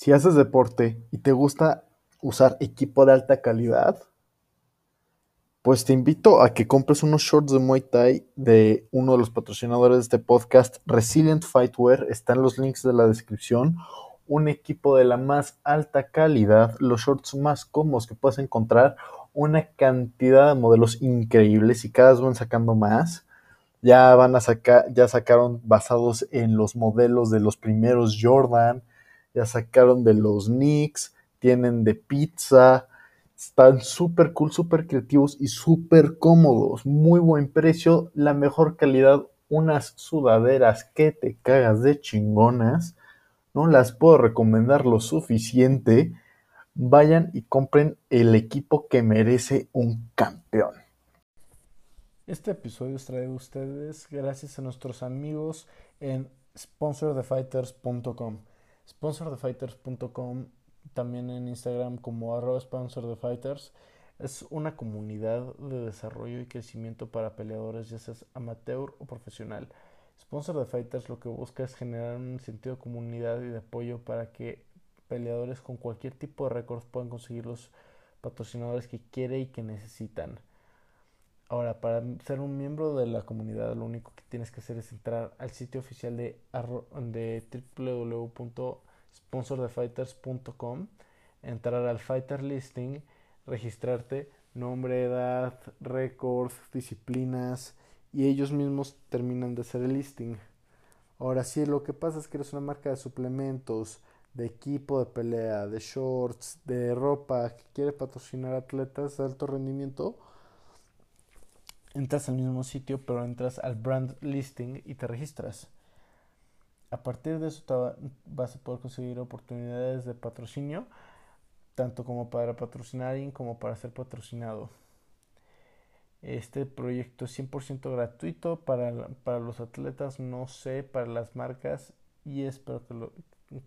Si haces deporte y te gusta usar equipo de alta calidad, pues te invito a que compres unos shorts de Muay Thai de uno de los patrocinadores de este podcast, Resilient Fightwear. Están los links de la descripción. Un equipo de la más alta calidad, los shorts más cómodos que puedes encontrar, una cantidad de modelos increíbles y cada vez van sacando más. Ya van a sacar, ya sacaron basados en los modelos de los primeros Jordan, ya sacaron de los Knicks, tienen de pizza, están súper cool, súper creativos y súper cómodos. Muy buen precio, la mejor calidad. Unas sudaderas que te cagas de chingonas. No las puedo recomendar lo suficiente. Vayan y compren el equipo que merece un campeón. Este episodio es traído a ustedes gracias a nuestros amigos en sponsorthefighters.com. Sponsorthefighters.com también en Instagram como arroba sponsor de fighters. Es una comunidad de desarrollo y crecimiento para peleadores, ya seas amateur o profesional. Sponsor de Fighters lo que busca es generar un sentido de comunidad y de apoyo para que peleadores con cualquier tipo de récords puedan conseguir los patrocinadores que quiere y que necesitan. Ahora, para ser un miembro de la comunidad, lo único que tienes que hacer es entrar al sitio oficial de, de www sponsordefighters.com, entrar al Fighter Listing, registrarte, nombre, edad, récords, disciplinas y ellos mismos terminan de hacer el listing. Ahora sí, lo que pasa es que eres una marca de suplementos, de equipo de pelea, de shorts, de ropa que quiere patrocinar atletas de alto rendimiento. Entras al mismo sitio, pero entras al brand listing y te registras. A partir de eso vas a poder conseguir oportunidades de patrocinio, tanto como para patrocinar como para ser patrocinado. Este proyecto es 100% gratuito para, para, los atletas, no sé, para las marcas y espero que lo,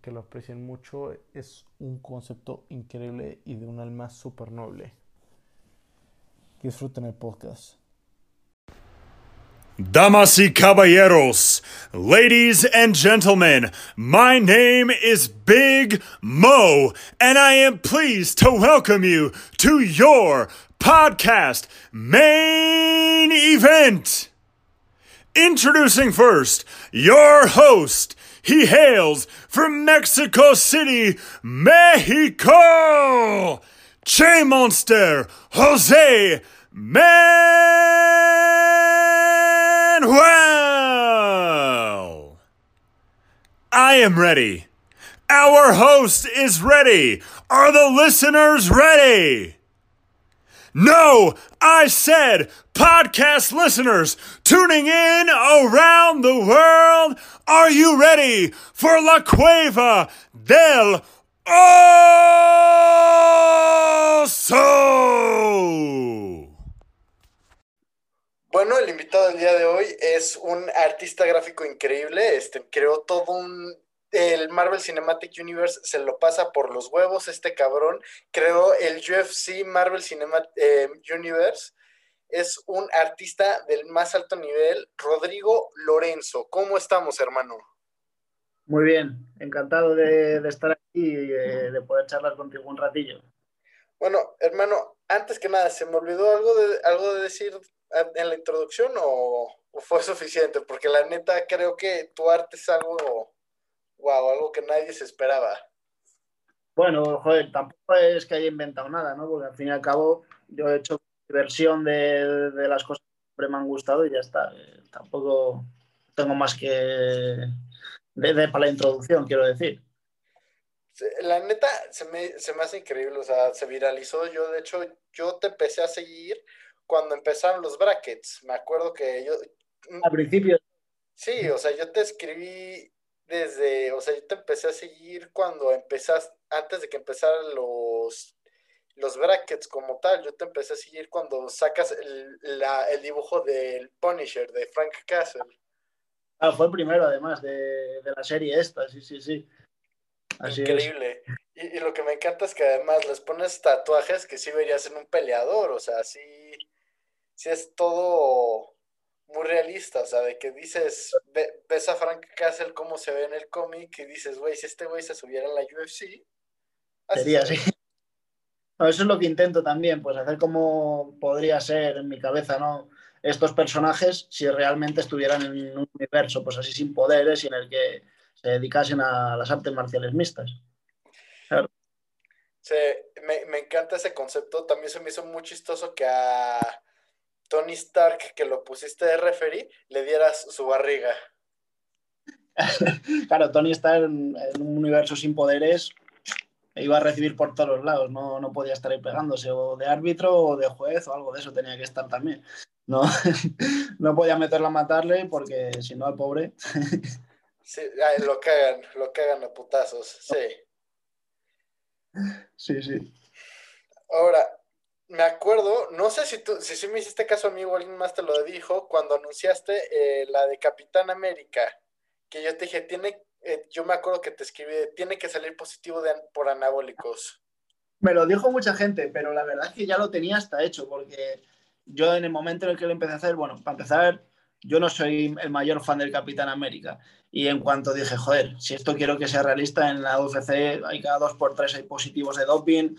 que lo aprecien mucho. Es un concepto increíble y de un alma súper noble. Disfruten el podcast. Damas y caballeros, ladies and gentlemen, my name is Big Mo, and I am pleased to welcome you to your podcast main event. Introducing first your host. He hails from Mexico City, Mexico. Che Monster, Jose Manuel. I am ready. Our host is ready. Are the listeners ready? No, I said podcast listeners tuning in around the world. Are you ready for La Cueva del Oso? Bueno, el invitado del día de hoy es un artista gráfico increíble. Este creó todo un el Marvel Cinematic Universe se lo pasa por los huevos este cabrón. Creó el UFC Marvel Cinematic eh, Universe. Es un artista del más alto nivel, Rodrigo Lorenzo. ¿Cómo estamos, hermano? Muy bien, encantado de, estar aquí y de, poder charlar contigo un ratillo. Bueno, hermano, antes que nada, ¿se me olvidó algo de, algo de decir en la introducción o, fue suficiente? Porque la neta creo que tu arte es algo, wow, algo que nadie se esperaba. Bueno, joder, tampoco es que haya inventado nada, ¿no? Porque al fin y al cabo yo he hecho versión de, las cosas que siempre me han gustado y ya está. Eh, tampoco tengo más que de, para la introducción, quiero decir. La neta se me, se me hace increíble, o sea, se viralizó. Yo, de hecho, yo te empecé a seguir cuando empezaron los brackets. Me acuerdo que yo... Mm, Al principio. Sí, o sea, yo te escribí desde, o sea, yo te empecé a seguir cuando empezaste, antes de que empezaran los, los brackets como tal, yo te empecé a seguir cuando sacas el, el dibujo del Punisher, de Frank Castle. Ah, fue el primero además de, la serie esta, sí, sí, sí. Increíble. Y, y, lo que me encanta es que además les pones tatuajes que sí verías en un peleador, o sea, sí, sí es todo muy realista, o sea, de que dices, ve- ves a Frank Castle cómo se ve en el cómic y dices, güey, si este güey se subiera a la UFC, así Sería así. No, eso es lo que intento también, pues hacer como podría ser en mi cabeza, ¿no? Estos personajes si realmente estuvieran en un universo, pues así sin poderes y en el que se dedicasen a las artes marciales mixtas. Sí, me, me encanta ese concepto. También se me hizo muy chistoso que a Tony Stark, que lo pusiste de referee, le dieras su barriga. Claro, Tony está en, en un universo sin poderes, iba a recibir por todos los lados, no, no podía estar ahí pegándose, o de árbitro o de juez o algo de eso tenía que estar también. No, no podía meterla a matarle porque si no al pobre. Sí, ay, lo cagan, lo cagan a putazos. Sí. Sí, sí. Ahora, me acuerdo, no sé si tú, si sí me hiciste caso a mí o alguien más te lo dijo, cuando anunciaste eh, la de Capitán América, que yo te dije, tiene, eh, yo me acuerdo que te escribí, tiene que salir positivo por anabólicos. Me lo dijo mucha gente, pero la verdad es que ya lo tenía hasta hecho, porque yo en el momento en el que lo empecé a hacer, bueno, para empezar, yo no soy el mayor fan del Capitán América. Y en cuanto dije, joder, si esto quiero que sea realista, en la UFC hay cada dos por tres hay positivos de doping.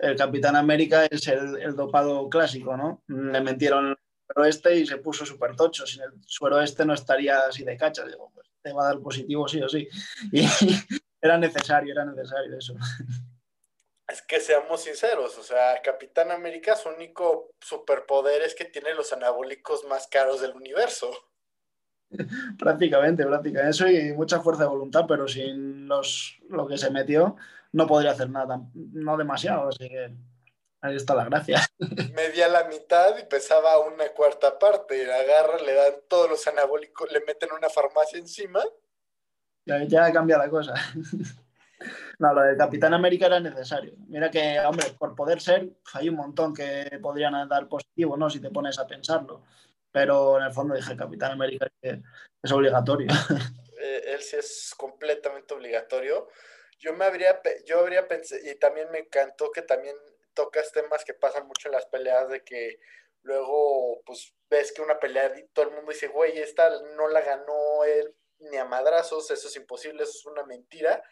El Capitán América es el, el dopado clásico, ¿no? Le metieron el suero este y se puso súper tocho. Sin el suero este no estaría así de cacha. Digo, pues te va a dar positivo sí o sí. Y era necesario, era necesario eso. Es que seamos sinceros, o sea, Capitán América su único superpoder es que tiene los anabólicos más caros del universo. prácticamente, prácticamente. Eso y mucha fuerza de voluntad, pero sin los, lo que se metió no podría hacer nada, no demasiado, así que ahí está la gracia. Medía la mitad y pesaba una cuarta parte. Agarra, le dan todos los anabólicos, le meten una farmacia encima. Ya, ya cambia la cosa. No, lo de Capitán América era necesario. Mira que, hombre, por poder ser, hay un montón que podrían dar positivo, ¿no? Si te pones a pensarlo. Pero en el fondo dije, Capitán América que es obligatorio. Eh, él sí es completamente obligatorio. Yo me habría, yo habría pensado, y también me encantó que también tocas temas que pasan mucho en las peleas de que luego, pues, ves que una pelea todo el mundo dice, güey, esta no la ganó él ni a madrazos, eso es imposible, eso es una mentira.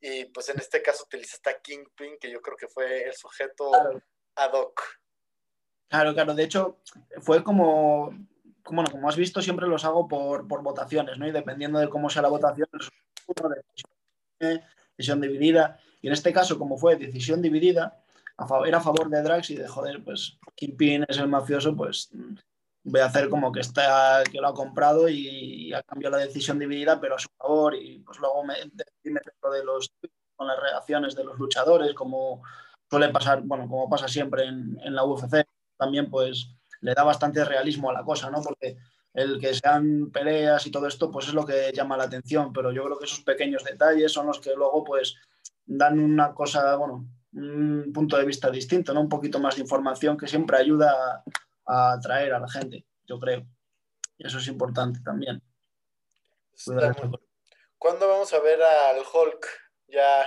Y pues en este caso utilizaste a Kingpin, que yo creo que fue el sujeto Claro, ad hoc. claro, claro. De hecho, fue como, como, no, como has visto, siempre los hago por, por votaciones, ¿no? Y dependiendo de cómo sea la votación, el resultado de decisión, dividida. Y en este caso, como fue decisión dividida, a era a favor de Drax y de joder, pues Kingpin es el mafioso, pues voy a hacer como que está que lo ha comprado y, ha cambiado la decisión dividida, pero a su favor. Y pues luego me meterlo de los con las reacciones de los luchadores, como suele pasar, bueno, como pasa siempre en, en la UFC, también pues le da bastante realismo a la cosa, ¿no? Porque el que sean peleas y todo esto, pues es lo que llama la atención, pero yo creo que esos pequeños detalles son los que luego pues dan una cosa, bueno, un punto de vista distinto, ¿no? Un poquito más de información que siempre ayuda a, a atraer a la gente, yo creo. Y eso es importante también. ¿Cuándo vamos a ver al Hulk? Ya,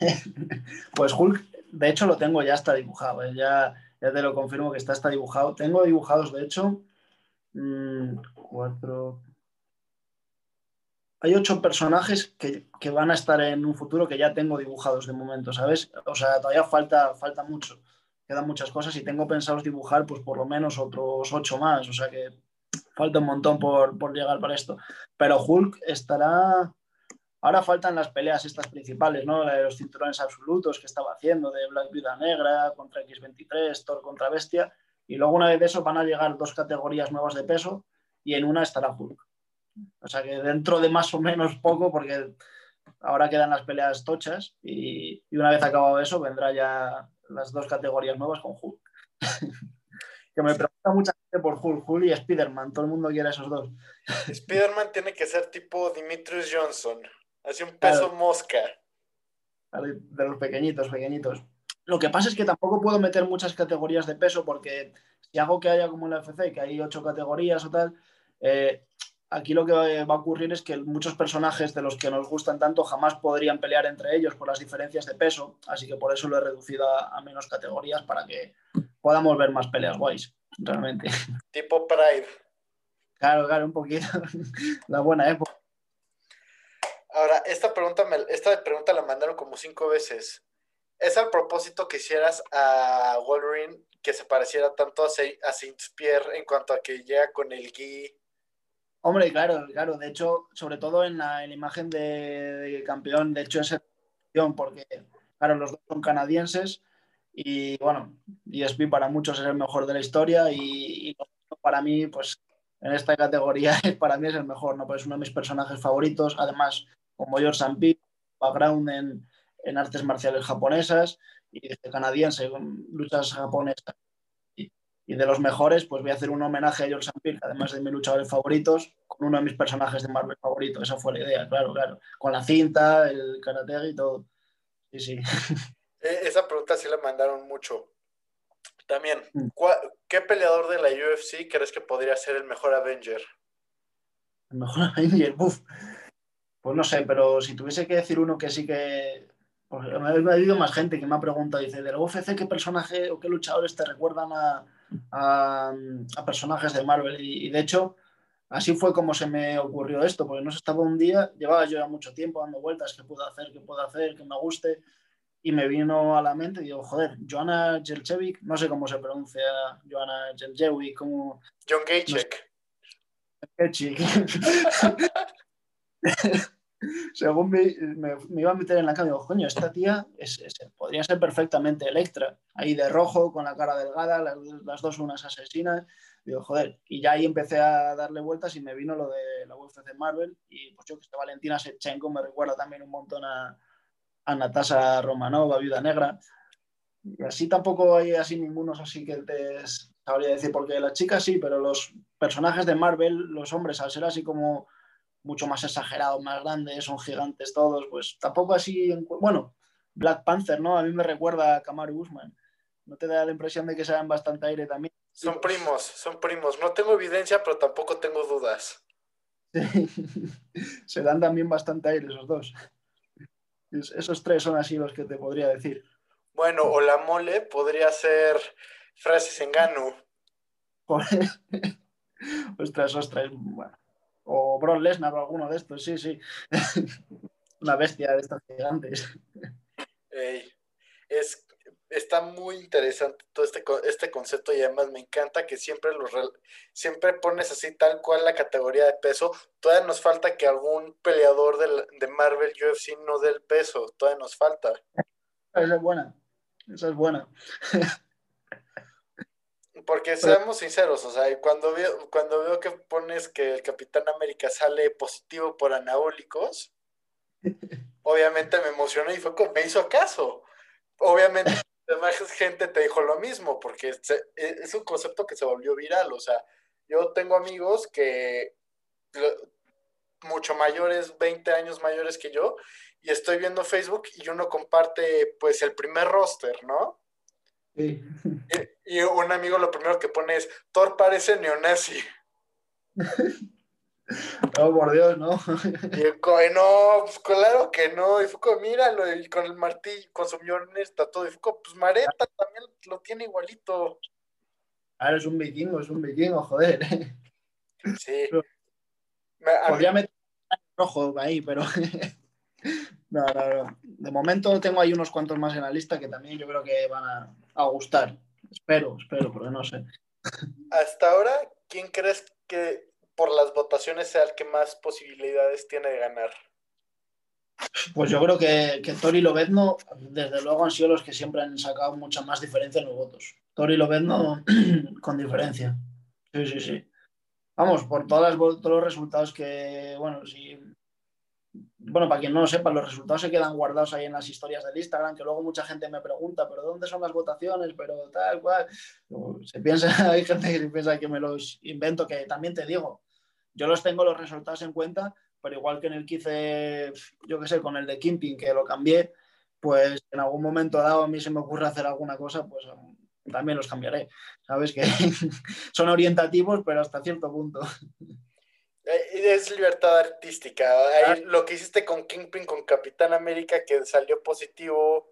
Pues Hulk, de hecho lo tengo ya está dibujado, ¿eh? ya, ya te lo confirmo que está está dibujado. Tengo dibujados, de hecho, mm, cuatro... Hay ocho personajes que, que van a estar en un futuro que ya tengo dibujados de momento, ¿sabes? O sea, todavía falta, falta mucho. Quedan muchas cosas y tengo pensados dibujar pues por lo menos otros ocho más. O sea que falta un montón por, por llegar para esto. Pero Hulk estará... Ahora faltan las peleas estas principales, ¿no? La de los cinturones absolutos que estaba haciendo, de Black Viuda Negra contra X23, Thor contra Bestia. Y luego una vez de eso van a llegar dos categorías nuevas de peso y en una estará Hulk. O sea que dentro de más o menos poco, porque ahora quedan las peleas tochas y, y una vez acabado eso vendrá ya las dos categorías nuevas con Hulk. que me pregunta mucha gente por Hulk, Hulk y Spider-Man. Todo el mundo quiere esos dos. Spider-Man tiene que ser tipo Dimitrius Johnson, así un peso Claro. mosca. de los pequeñitos, pequeñitos. Lo que pasa es que tampoco puedo meter muchas categorías de peso porque si hago que haya como en la FC, que hay ocho categorías o tal, eh, aquí lo que va a ocurrir es que muchos personajes de los que nos gustan tanto jamás podrían pelear entre ellos por las diferencias de peso, así que por eso lo he reducido a, a menos categorías para que podamos ver más peleas guays, realmente. Tipo Pride. Claro, claro, un poquito. la buena época. Ahora, esta pregunta, me, esta pregunta la mandaron como cinco veces. ¿Es al propósito que hicieras a Wolverine que se pareciera tanto a, a Saint-Pierre en cuanto a que llega con el gui? Hombre, claro, claro. De hecho, sobre todo en la, en imagen de, campeón, de hecho es porque, claro, los dos son canadienses y, bueno, ESP para muchos es el mejor de la historia y, para mí, pues, en esta categoría para mí es el mejor, ¿no? Pues es uno de mis personajes favoritos. Además, como George Sampi, background en, en, artes marciales japonesas y canadiense, luchas japonesas. Y, y, de los mejores, pues voy a hacer un homenaje a George Sampi, además de mis luchadores favoritos, con uno de mis personajes de Marvel favoritos. Esa fue la idea, claro, claro. Con la cinta, el karate y todo. Sí, sí. Eh, esa pregunta sí la mandaron mucho. También, Mm. ¿qué peleador de la UFC crees que podría ser el mejor Avenger? El mejor Avenger, uff. Pues no sé, pero si tuviese que decir uno que sí que. Me ha habido más gente que me ha preguntado, dice, ¿de la UFC qué personaje o qué luchadores te recuerdan a, a, a personajes de Marvel? Y, y, de hecho, así fue como se me ocurrió esto, porque no se estaba un día, llevaba yo ya mucho tiempo dando vueltas, ¿qué puedo hacer? ¿Qué puedo hacer? ¿Qué me guste? Y me vino a la mente y digo, joder, Joanna Jelcevic, no sé cómo se pronuncia Joanna Jelcevic, como... John Gacek. Según me, iba a meter en la cama, digo, coño, esta tía podría ser perfectamente Electra, ahí de rojo, con la cara delgada, las, dos unas asesinas. Digo, joder, y ya ahí empecé a darle vueltas y me vino lo de la UFC Marvel. Y pues yo que esta Valentina Shevchenko me recuerda también un montón a, a Natasha Romanova, Viuda Negra. Y así tampoco hay así ningunos así que te sabría decir, porque las chicas sí, pero los personajes de Marvel, los hombres, al ser así como mucho más exagerados, más grandes, son gigantes todos, pues tampoco así, bueno, Black Panther, ¿no? A mí me recuerda a Kamaru Usman. ¿No te da la impresión de que se dan bastante aire también? Son primos, son primos. No tengo evidencia, pero tampoco tengo dudas. Sí. se dan también bastante aire esos dos. Esos tres son así los que te podría decir. Bueno, o la mole podría ser Francis Engano. ostras, ostras. Bueno. O Brock Lesnar o alguno de estos, sí, sí. Una bestia de estas gigantes. Es, está muy interesante todo este, este concepto y además me encanta que siempre, los, siempre pones así tal cual la categoría de peso. Todavía nos falta que algún peleador de, de Marvel UFC no dé el peso. Todavía nos falta. Esa es buena. Esa es buena. Porque seamos sinceros, o sea, cuando veo, cuando veo que pones que el Capitán América sale positivo por anabólicos, obviamente me emocionó y fue como, me hizo caso. Obviamente, además gente te dijo lo mismo, porque es un concepto que se volvió viral. O sea, yo tengo amigos que mucho mayores, 20 años mayores que yo, y estoy viendo Facebook y uno comparte pues el primer roster, ¿no? Sí. Y, un amigo lo primero que pone es, Thor parece neonazi. No, por Dios, no. Y yo, no, pues claro que no. Y fue como, míralo, y con el martillo, con su está todo. Y fue como, pues Mareta también lo tiene igualito. Ahora es un vikingo, es un vikingo, joder. Sí. Me, Podría mí... meter rojo ahí, pero. no, no, no. De momento tengo ahí unos cuantos más en la lista que también yo creo que van a, a gustar. Espero, espero, porque no sé. Hasta ahora, ¿quién crees que por las votaciones sea el que más posibilidades tiene de ganar? Pues yo creo que, que Tori y Lobezno, desde luego, han sido los que siempre han sacado mucha más diferencia en los votos. Tori y Lobezno con diferencia. Sí, sí, sí. Vamos, por todas las, todos los resultados que, bueno, si bueno, para quien no lo sepa, los resultados se quedan guardados ahí en las historias del Instagram, que luego mucha gente me pregunta, pero ¿dónde son las votaciones? Pero tal cual. Se piensa, hay gente que piensa que me los invento, que también te digo, yo los tengo los resultados en cuenta, pero igual que en el que hice, yo qué sé, con el de Kimping, que lo cambié, pues en algún momento dado a mí se me ocurre hacer alguna cosa, pues también los cambiaré. Sabes que son orientativos, pero hasta cierto punto. Es libertad artística. Ahí, lo que hiciste con Kingpin, con Capitán América, que salió positivo,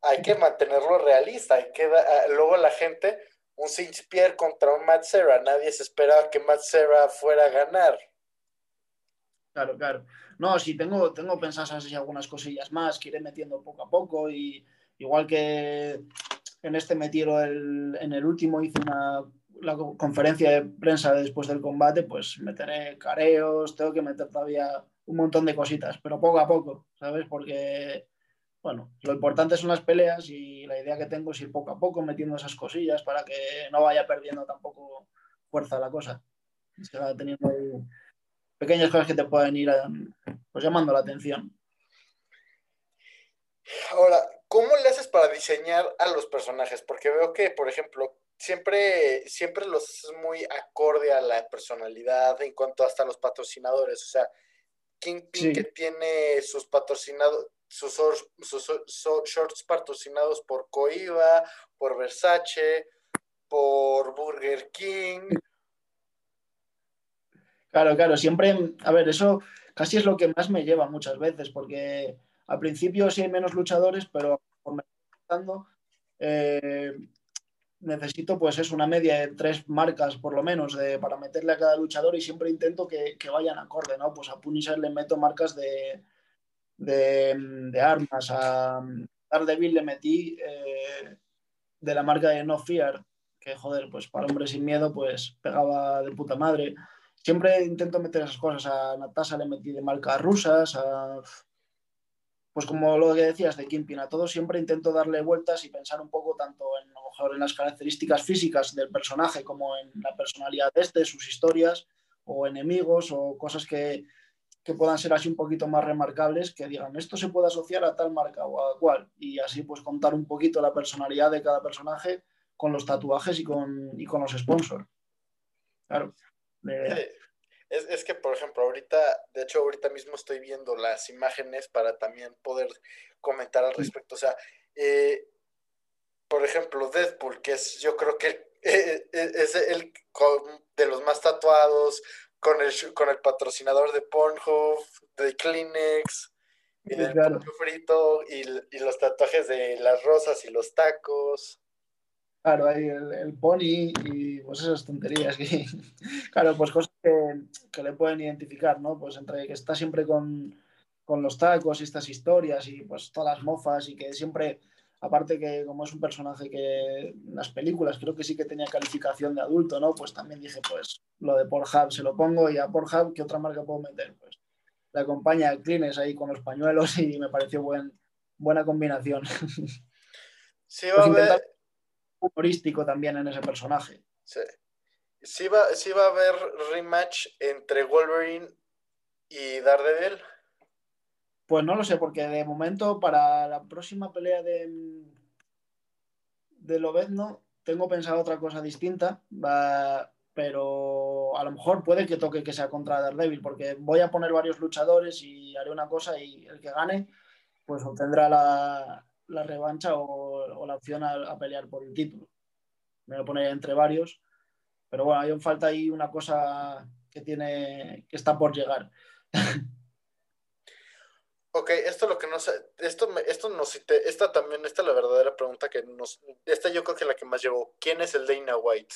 hay que mantenerlo realista. Hay que luego la gente, un Saint Pierre contra un Matt Serra. Nadie se esperaba que Matt Serra fuera a ganar. Claro, claro. No, sí, tengo, tengo pensadas así algunas cosillas más que iré metiendo poco a poco y igual que en este metieron el, en el último hice una la conferencia de prensa después del combate, pues meteré careos, tengo que meter todavía un montón de cositas, pero poco a poco, ¿sabes? Porque, bueno, lo importante son las peleas y la idea que tengo es ir poco a poco metiendo esas cosillas para que no vaya perdiendo tampoco fuerza la cosa. Se va teniendo pequeñas cosas que te pueden ir pues, llamando la atención. Ahora, ¿cómo le haces para diseñar a los personajes? Porque veo que, por ejemplo, siempre, siempre los es muy acorde a la personalidad en cuanto hasta los patrocinadores. O sea, Kingpin que tiene sus patrocinados, sus, shorts patrocinados por Coiba, por Versace, por Burger King. Claro, claro, siempre, a ver, eso casi es lo que más me lleva muchas veces, porque al principio sí hay menos luchadores, pero por eh, necesito pues es una media de tres marcas por lo menos de, para meterle a cada luchador y siempre intento que, que vayan acorde, ¿no? Pues a Punisher le meto marcas de, de, armas, a Daredevil le metí eh, de la marca de No Fear, que joder, pues para Hombre Sin Miedo pues pegaba de puta madre. Siempre intento meter esas cosas, a Natasha le metí de marcas rusas, a pues como lo que decías de Kimpin, a todos siempre intento darle vueltas y pensar un poco tanto en, en las características físicas del personaje como en la personalidad de este, sus historias o enemigos o cosas que, que puedan ser así un poquito más remarcables, que digan, esto se puede asociar a tal marca o a cual, y así pues contar un poquito la personalidad de cada personaje con los tatuajes y con, y con los sponsors. Claro. Es, que, por ejemplo, ahorita, de hecho, ahorita mismo estoy viendo las imágenes para también poder comentar al respecto. O sea, eh, por ejemplo, Deadpool, que es, yo creo que eh, eh, es el de los más tatuados, con el, con el patrocinador de Pornhub, de Kleenex, y del frito, y, y los tatuajes de las rosas y los tacos. Claro, hay el, pony y pues esas tonterías. Que, claro, pues cosas que, le pueden identificar, ¿no? Pues entre que está siempre con, los tacos y estas historias y pues todas las mofas y que siempre, aparte que como es un personaje que en las películas creo que sí que tenía calificación de adulto, ¿no? Pues también dije, pues lo de Pornhub se lo pongo y a Pornhub, ¿qué otra marca puedo meter? Pues la acompaña Kleenex ahí con los pañuelos y me pareció buen, buena combinación. Sí, va a ver humorístico también en ese personaje. Sí. Sí va, va a haber rematch entre Wolverine y Daredevil. Pues no lo sé, porque de momento para la próxima pelea de, de Lobezno tengo pensado otra cosa distinta, pero a lo mejor puede que toque que sea contra Daredevil, porque voy a poner varios luchadores y haré una cosa y el que gane pues obtendrá la, la revancha o, la opción a, pelear por el título. Me lo pone entre varios, pero bueno, hay falta ahí una cosa que tiene que está por llegar. Ok, esto lo que no sé, esto, esto nos, esta también, esta es la verdadera pregunta que nos, esta yo creo que es la que más llegó. ¿Quién es el Dana White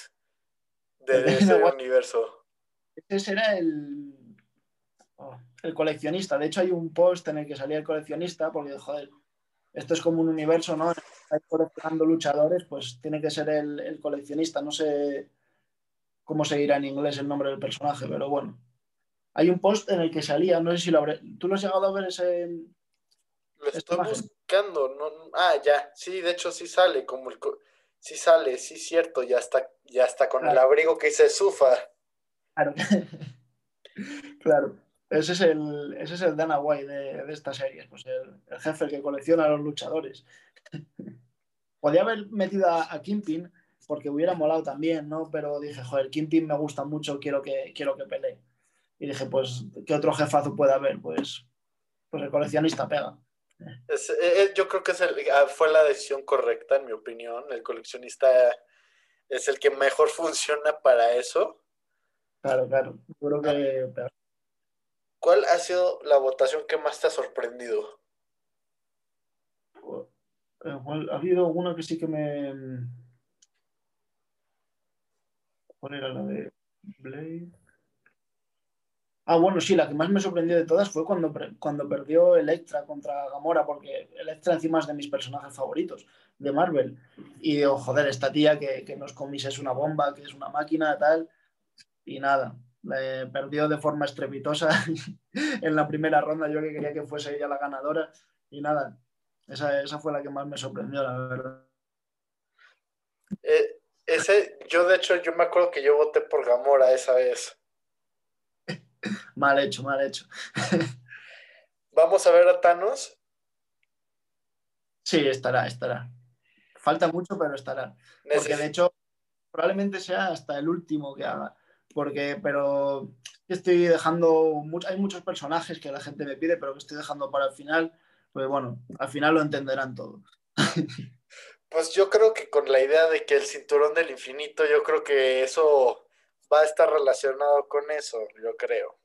de, ese universo? Ese era el, oh, el coleccionista. De hecho, hay un post en el que salía el coleccionista porque, joder, esto es como un universo, ¿no? Estáis coleccionando luchadores, pues tiene que ser el, coleccionista. No sé cómo se dirá en inglés el nombre del personaje, pero bueno. Hay un post en el que salía, no sé si lo habré. ¿Tú lo has llegado a ver ese.? Lo estoy buscando, no, ah, ya, sí, de hecho sí sale, como el, sí sale, sí cierto, ya está, ya está con el abrigo que dice Sufa. Claro. claro. Ese es el, ese es el Dana White de, esta serie, pues el, jefe que colecciona a los luchadores. Podía haber metido a, a, Kimpin porque hubiera molado también, ¿no? Pero dije, joder, Kimpin me gusta mucho, quiero que, quiero que pelee. Y dije, pues, ¿qué otro jefazo puede haber? Pues, pues el coleccionista pega. Eh, eh, yo creo que ah, fue la decisión correcta, en mi opinión. El coleccionista es el que mejor funciona para eso. Claro, claro. Creo que ¿Cuál ha sido la votación que más te ha sorprendido? Eh, ha habido una que sí que me. ¿Cuál era la de Blade? Ah, bueno, sí, la que más me sorprendió de todas fue cuando, cuando perdió Electra contra Gamora, porque Electra encima es de mis personajes favoritos de Marvel. Y digo, joder, esta tía que, que nos comise es una bomba, que es una máquina, tal. Y nada, perdió de forma estrepitosa en la primera ronda. Yo que quería que fuese ella la ganadora. Y nada, esa, esa fue la que más me sorprendió, la verdad. Eh, ese, yo de hecho, yo me acuerdo que yo voté por Gamora esa vez. mal hecho, mal hecho. Vamos a ver a Thanos. Sí, estará, estará. Falta mucho, pero estará. Porque de hecho, probablemente sea hasta el último que haga. Porque, pero estoy dejando, hay muchos personajes que la gente me pide, pero que estoy dejando para el final. Pues bueno, al final lo entenderán todo. Pues yo creo que con la idea de que el cinturón del infinito, yo creo que eso va a estar relacionado con eso, yo creo.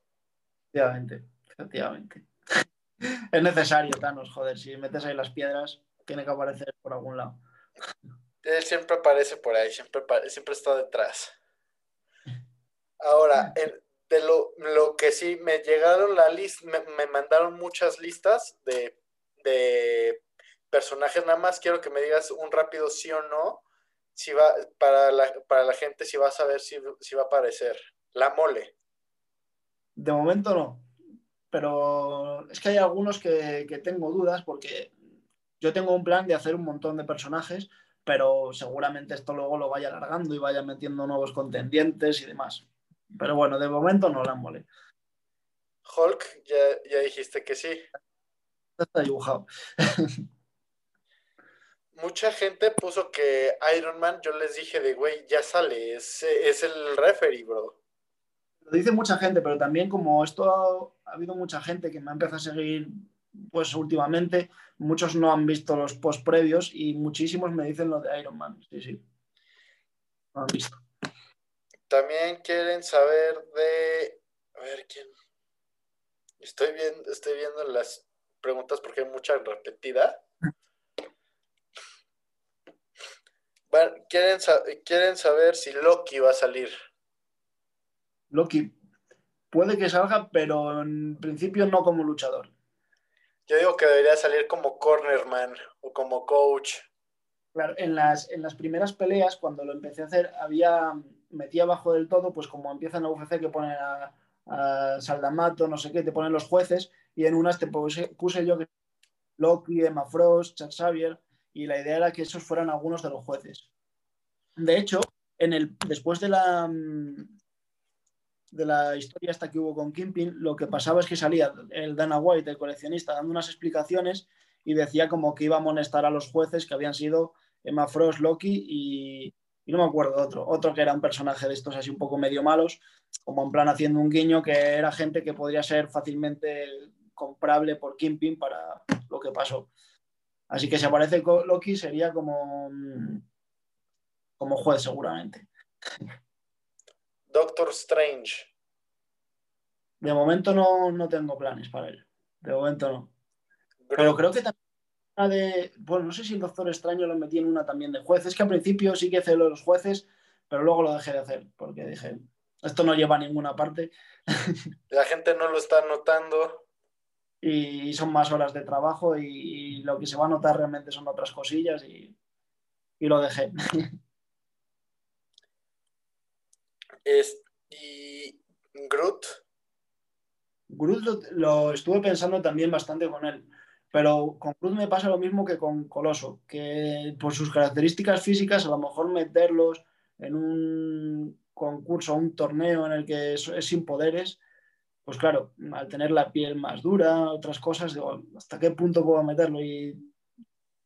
Efectivamente, efectivamente. es necesario, Thanos, joder, si metes ahí las piedras, tiene que aparecer por algún lado. Él siempre aparece por ahí, siempre, siempre está detrás. Ahora, de lo, que sí me llegaron la lista, me, mandaron muchas listas de, de personajes, nada más quiero que me digas un rápido sí o no, si va, para la, para la gente, si va a saber si, va a aparecer. La mole. De momento no, pero es que hay algunos que, tengo dudas porque yo tengo un plan de hacer un montón de personajes, pero seguramente esto luego lo vaya alargando y vaya metiendo nuevos contendientes y demás. Pero bueno, de momento no la mole. Hulk, ya, ya dijiste que sí. Está dibujado. mucha gente puso que Iron Man, yo les dije de, güey, ya sale, es, es el referee, bro. Lo dice mucha gente, pero también como esto ha, habido mucha gente que me ha empezado a seguir, pues últimamente, muchos no han visto los post previos y muchísimos me dicen lo de Iron Man. Sí, sí. No han visto. También quieren saber de. A ver quién. Estoy viendo, estoy viendo las preguntas porque hay mucha repetida. Quieren, quieren saber si Loki va a salir. Loki puede que salga, pero en principio no como luchador. Yo digo que debería salir como cornerman o como coach. Claro, en las, en las primeras peleas, cuando lo empecé a hacer, había metía abajo del todo, pues como empiezan a UFC que ponen a, Saldamato, no sé qué, te ponen los jueces, y en unas te puse, puse yo que Loki, Emma Frost, Charles Xavier, y la idea era que esos fueran algunos de los jueces. De hecho, en el, después de la, mm, de la historia hasta que hubo con Kimping, lo que pasaba es que salía el Dana White, el coleccionista, dando unas explicaciones y decía como que iba a amonestar a los jueces que habían sido Emma Frost, Loki y, y no me acuerdo otro, otro que era un personaje de estos así un poco medio malos, como en plan haciendo un guiño que era gente que podría ser fácilmente comprable por Kimping para lo que pasó. Así que si aparece Loki sería como, como juez seguramente. Doctor Strange. De momento no, tengo planes para él. De momento no. Pero creo que también de. Bueno, no sé si el Doctor Extraño lo metí en una también de juez. Es que al principio sí que hice lo de los jueces, pero luego lo dejé de hacer porque dije, esto no lleva a ninguna parte. La gente no lo está notando y son más horas de trabajo y, lo que se va a notar realmente son otras cosillas y, lo dejé. ¿Y Groot? Groot lo, estuve pensando también bastante con él, pero con Groot me pasa lo mismo que con Coloso, que por sus características físicas a lo mejor meterlos en un concurso, un torneo en el que es sin poderes, pues claro, al tener la piel más dura, otras cosas, digo, ¿hasta qué punto puedo meterlo? Y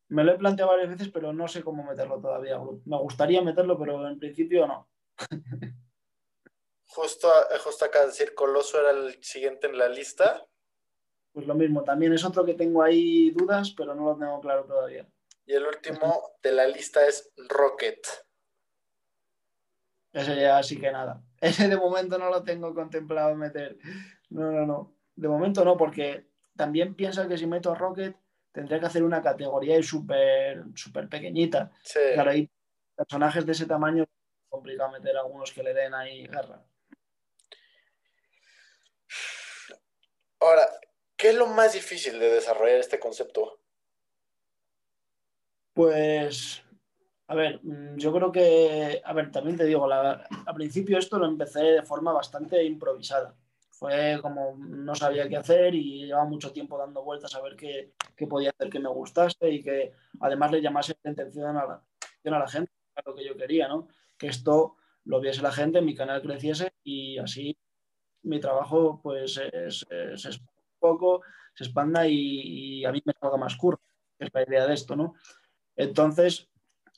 me lo he planteado varias veces, pero no sé cómo meterlo todavía. Me gustaría meterlo, pero en principio no. Justo, justo acá decir, Coloso era el siguiente en la lista. Pues lo mismo, también es otro que tengo ahí dudas, pero no lo tengo claro todavía. Y el último de la lista es Rocket. Ese ya sí que nada. Ese de momento no lo tengo contemplado meter. No, no, no. De momento no, porque también piensa que si meto a Rocket tendría que hacer una categoría súper súper pequeñita. Claro, hay personajes de ese tamaño complicado meter algunos que le den ahí guerra. Ahora, ¿qué es lo más difícil de desarrollar este concepto? Pues, a ver, mm, yo creo que, a ver, también te digo, la, al principio esto lo empecé de forma bastante improvisada. Fue como no sabía qué hacer y llevaba mucho tiempo dando vueltas a ver qué, qué podía hacer que me gustase y que además le llamase la atención a la, a la gente, a lo que yo quería, ¿no? Que esto lo viese la gente, mi canal creciese y así mi trabajo pues es, expanda un poco, se expanda y, y, a mí me salga más curva, es la idea de esto, ¿no? Entonces,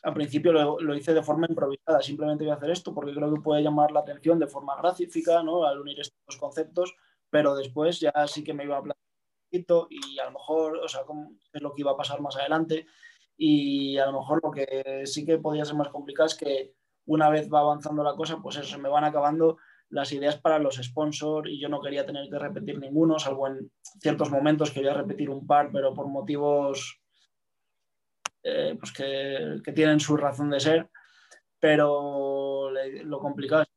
al principio lo, hice de forma improvisada, simplemente voy a hacer esto porque creo que puede llamar la atención de forma gráfica, ¿no? Al unir estos conceptos, pero después ya sí que me iba a plantear y a lo mejor, o sea, es lo que iba a pasar más adelante y a lo mejor lo que sí que podía ser más complicado es que una vez va avanzando la cosa, pues eso, se me van acabando las ideas para los sponsors y yo no quería tener que repetir ninguno, salvo en ciertos momentos quería repetir un par, pero por motivos eh, pues que, tienen su razón de ser, pero lo complicado es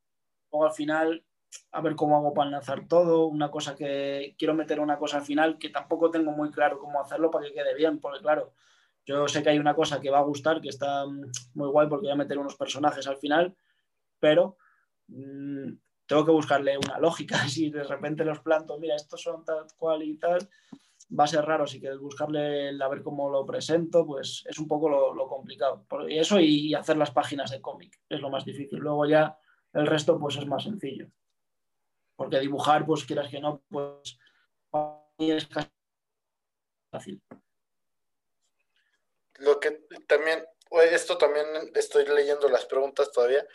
luego al final a ver cómo hago para enlazar todo, una cosa que quiero meter una cosa al final que tampoco tengo muy claro cómo hacerlo para que quede bien, porque claro, yo sé que hay una cosa que va a gustar, que está muy guay porque voy a meter unos personajes al final, pero mmm, tengo que buscarle una lógica. Si de repente los planto, mira, estos son tal cual y tal, va a ser raro. Si quieres buscarle a ver cómo lo presento, pues es un poco lo, complicado. Y eso y hacer las páginas de cómic es lo más difícil. Luego ya el resto pues es más sencillo. Porque dibujar, pues quieras que no, pues es casi fácil. Lo que también, esto también estoy leyendo las preguntas todavía.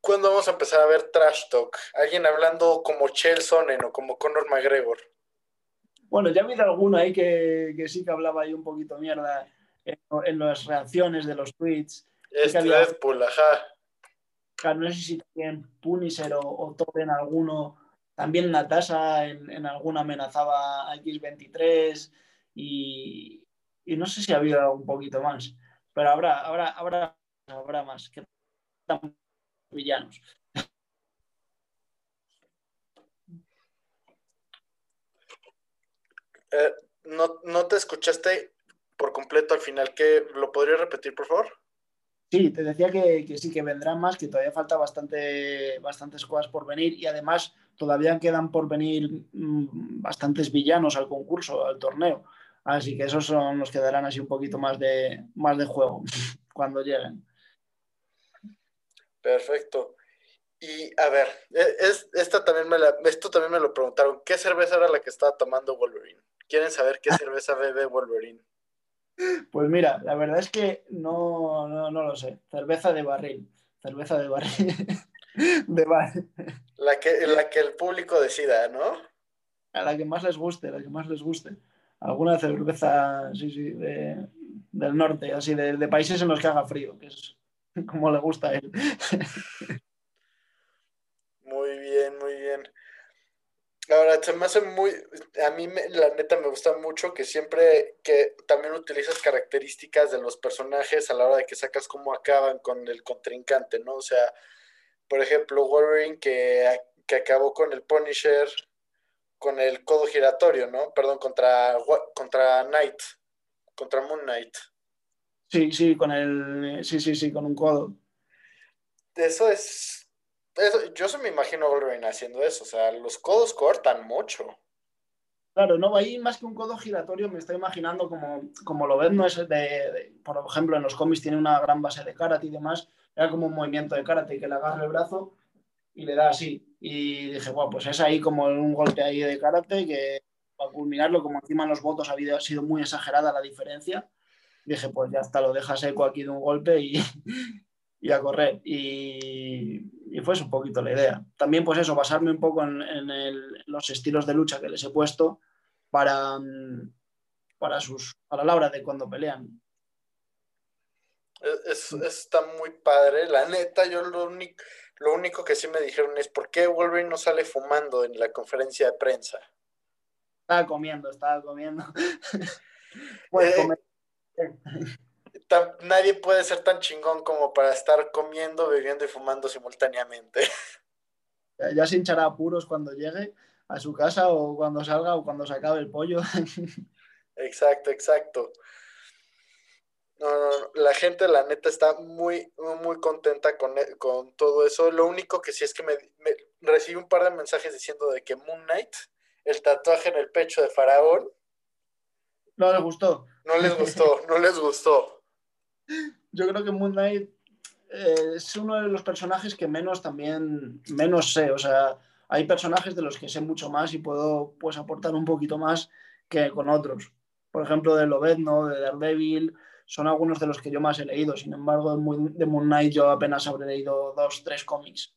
¿Cuándo vamos a empezar a ver Trash Talk? Alguien hablando como Chel Sonnen o como Conor McGregor. Bueno, ya ha habido alguno ahí que, que, sí que hablaba ahí un poquito mierda en, en las reacciones de los tweets. Es había, Deadpool, ajá. Claro, no sé si también Punisher o, o Toren alguno. También Natasha en, en alguna amenazaba a X23 y, y, no sé si ha habido un poquito más. Pero habrá, habrá, habrá, habrá más. Que villanos. Eh, no, no, te escuchaste por completo al final. ¿Qué, ¿Lo podrías repetir, por favor? Sí, te decía que, que, sí, que vendrán más, que todavía falta bastante, bastantes cosas por venir y además todavía quedan por venir mmm, bastantes villanos al concurso, al torneo. Así que esos son los que darán así un poquito más de, más de juego cuando lleguen. Perfecto. Y a ver, es, esta también me la, esto también me lo preguntaron. ¿Qué cerveza era la que estaba tomando Wolverine? ¿Quieren saber qué cerveza bebe Wolverine? Pues mira, la verdad es que no, no, no lo sé. Cerveza de barril. Cerveza de barril. de bar. La que, la que el público decida, ¿no? A la que más les guste, la que más les guste. Alguna cerveza, sí, sí, de, del norte, así, de, de países en los que haga frío, que es como le gusta a él. Muy bien, muy bien. Ahora, se me hace muy, a mí me, la neta me gusta mucho que siempre que también utilizas características de los personajes a la hora de que sacas cómo acaban con el contrincante, ¿no? O sea, por ejemplo, Wolverine que, que acabó con el Punisher, con el codo giratorio, ¿no? Perdón, contra, contra Knight, contra Moon Knight. Sí, sí, con el. Sí, sí, sí, con un codo. Eso es. Eso, yo se me imagino Wolverine haciendo eso. O sea, los codos cortan mucho. Claro, no, ahí más que un codo giratorio me estoy imaginando como, como lo ves, no es de, de, por ejemplo, en los cómics tiene una gran base de karate y demás, era como un movimiento de karate que le agarra el brazo y le da así. Y dije, bueno, pues es ahí como un golpe ahí de karate que para culminarlo, como encima en los votos ha sido muy exagerada la diferencia, dije, pues ya está, lo dejas seco aquí de un golpe y, y a correr. Y, y, fue un poquito la idea. También, pues eso, basarme un poco en, en, el, en los estilos de lucha que les he puesto para, para, sus, para la hora de cuando pelean. Es, está muy padre, la neta, yo lo único, lo único que sí me dijeron es ¿por qué Wolverine no sale fumando en la conferencia de prensa? Estaba comiendo, estaba comiendo. pues, eh, nadie puede ser tan chingón como para estar comiendo, bebiendo y fumando simultáneamente. Ya, ya se hinchará a puros cuando llegue a su casa o cuando salga o cuando se acabe el pollo. Exacto, exacto. No, no, no, la gente, la neta, está muy, muy, contenta con, e- con todo eso. Lo único que sí es que me, me recibí un par de mensajes diciendo de que Moon Knight, el tatuaje en el pecho de Faraón, No le gustó. no les gustó, no les gustó. Yo creo que Moon Knight eh, es uno de los personajes que menos también, menos sé. O sea, hay personajes de los que sé mucho más y puedo pues aportar un poquito más que con otros. Por ejemplo, de Lobezno, de Daredevil, son algunos de los que yo más he leído. Sin embargo, de Moon, Knight yo apenas habré leído dos, tres cómics.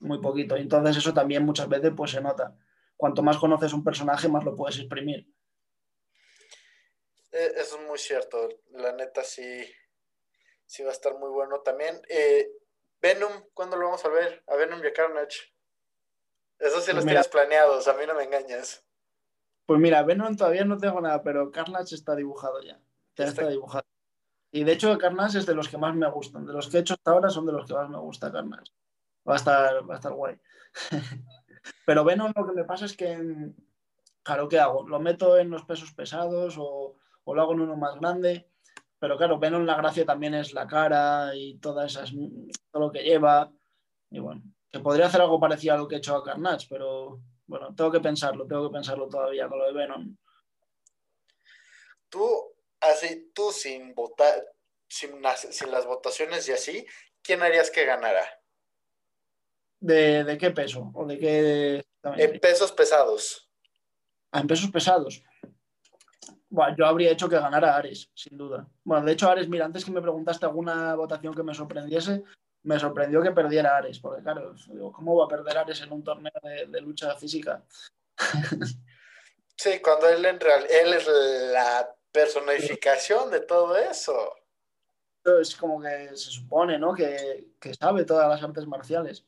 Muy poquito. Entonces eso también muchas veces pues se nota. Cuanto más conoces un personaje, más lo puedes exprimir. Eh, Eso es muy cierto. La neta sí, sí va a estar muy bueno también. Eh, Venom, ¿cuándo lo vamos a ver? A Venom y a Carnage. Eso sí los Pues mira. tienes planeados, a mí no me engañas. Pues mira, Venom todavía no tengo nada, pero Carnage está dibujado ya. Ya Está- está dibujado. Y de hecho, Carnage es de los que más me gustan. De los que he hecho hasta ahora son de los que más me gusta Carnage. Va a estar, va a estar guay. pero Venom lo que me pasa es que, claro, ¿qué hago? ¿Lo meto en los pesos pesados o, o lo hago en uno más grande? Pero claro, Venom la gracia también es la cara y todas esas, todo lo que lleva. Y bueno, que podría hacer algo parecido a lo que he hecho a Carnage, pero bueno, tengo que pensarlo, tengo que pensarlo todavía con lo de Venom. Tú, así, tú sin votar, sin, las- sin las votaciones y así, ¿quién harías que ganara? ¿De, de qué peso? ¿O de qué? En pesos pesados. Ah, en pesos pesados. Bueno, yo habría hecho que ganara Ares, sin duda. Bueno, de hecho, Ares, mira, antes que me preguntaste alguna votación que me sorprendiese, me sorprendió que perdiera Ares, porque claro, digo, ¿cómo va a perder Ares en un torneo de, de lucha física? Sí, cuando él en real, él es la personificación de todo eso. Es como que se supone, ¿no? Que, que sabe todas las artes marciales.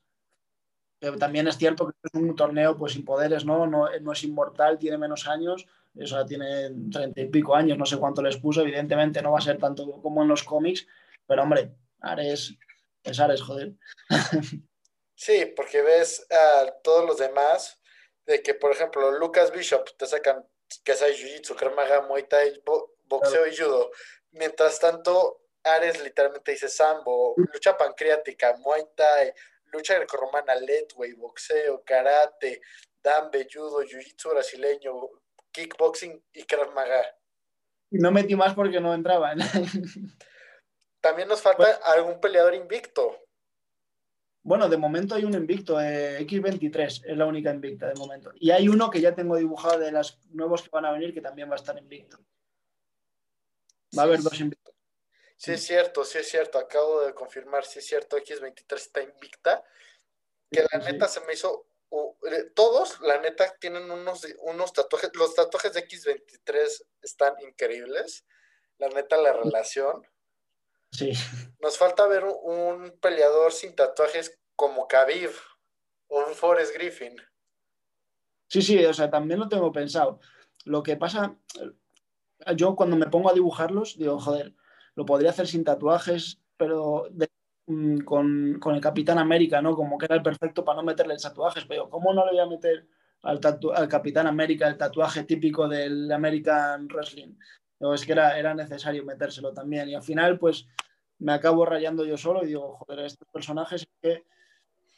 Que también es cierto que es un torneo pues sin poderes, ¿no? No, no es inmortal, tiene menos años, o sea, tiene treinta y pico años, no sé cuánto les puso, evidentemente no va a ser tanto como en los cómics, pero hombre, Ares es Ares, joder. Sí, porque ves a todos los demás, de que, por ejemplo, Lucas Bishop te sacan que sabe Jiu-Jitsu, Krav Maga, Muay Thai, bo- boxeo y judo. Mientras tanto, Ares literalmente dice sambo, lucha pancreática, Muay Thai, lucha grecorromana, Letway, boxeo, karate, dambe, judo, Jiu-Jitsu brasileño, kickboxing y Krav Maga. Y no metí más porque no entraban. También nos falta algún peleador invicto. bueno, de momento hay un invicto, eh, X23 es la única invicta de momento. Y hay uno que ya tengo dibujado de los nuevos que van a venir que también va a estar invicto. Va a haber dos invictos. Sí, es cierto, sí es cierto. Acabo de confirmar, sí es cierto. X23 está invicta. Que la Sí. neta se me hizo. Eh, todos, la neta, tienen unos, unos tatuajes. Los tatuajes de X23 están increíbles. La neta, la relación. Sí. Nos falta ver un, peleador sin tatuajes como Khabib o un Forrest Griffin. Sí, sí, o sea, también lo tengo pensado. Lo que pasa, yo cuando me pongo a dibujarlos, digo, joder, lo podría hacer sin tatuajes, pero de- con, con el Capitán América, ¿no? Como que era el perfecto para no meterle tatuajes, pero ¿cómo no le voy a meter al, al Capitán América el tatuaje típico del American Wrestling? Digo, es que era, era necesario metérselo también. Y al final, pues, me acabo rayando yo solo y digo, joder, estos personajes es que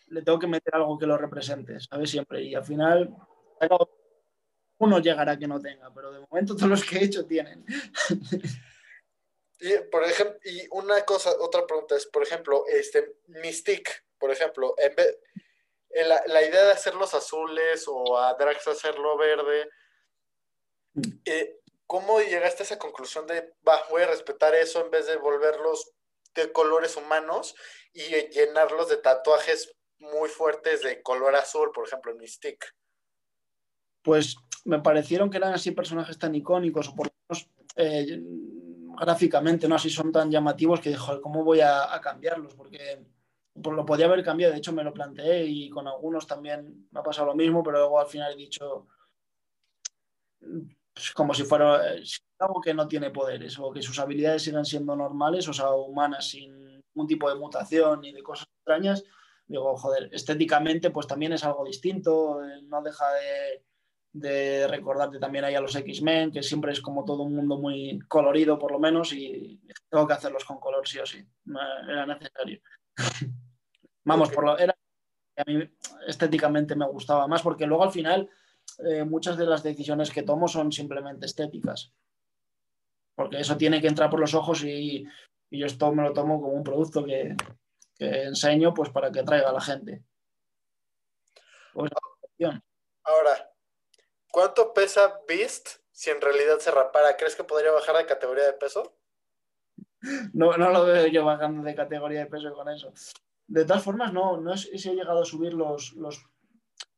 le tengo que meter algo que lo represente, ¿sabes? Siempre. Y al final, uno llegará que no tenga, pero de momento todos los que he hecho tienen. Y, por ejemplo, y una cosa, otra pregunta es, por ejemplo, este Mystique, por ejemplo, en vez, la, la idea de hacerlos azules o a Drax hacerlo verde, eh, ¿cómo llegaste a esa conclusión de, va, voy a respetar eso en vez de volverlos de colores humanos y llenarlos de tatuajes muy fuertes de color azul, por ejemplo, en Mystique? Pues me parecieron que eran así personajes tan icónicos, o por lo menos eh, gráficamente, ¿no? Así son tan llamativos que, joder, ¿cómo voy a, cambiarlos? Porque pues, lo podía haber cambiado, de hecho me lo planteé y con algunos también me ha pasado lo mismo, pero luego al final he dicho, pues, como si fuera eh, algo que no tiene poderes o que sus habilidades sigan siendo normales, o sea, humanas, sin ningún tipo de mutación ni de cosas extrañas, digo, joder, estéticamente pues también es algo distinto, eh, no deja de, de recordarte también ahí a los X-Men, que siempre es como todo un mundo muy colorido por lo menos y tengo que hacerlos con color sí o sí, era necesario. Vamos, por lo, era, a mí estéticamente me gustaba más porque luego al final eh, muchas de las decisiones que tomo son simplemente estéticas. Porque eso tiene que entrar por los ojos y, y yo esto me lo tomo como un producto que, que enseño pues para que traiga a la gente. Pues, Ahora, ¿cuánto pesa Beast si en realidad se rapara? ¿Crees que podría bajar de categoría de peso? No, no lo veo yo bajando de categoría de peso con eso. De todas formas, no, no sé si he llegado a subir los, los,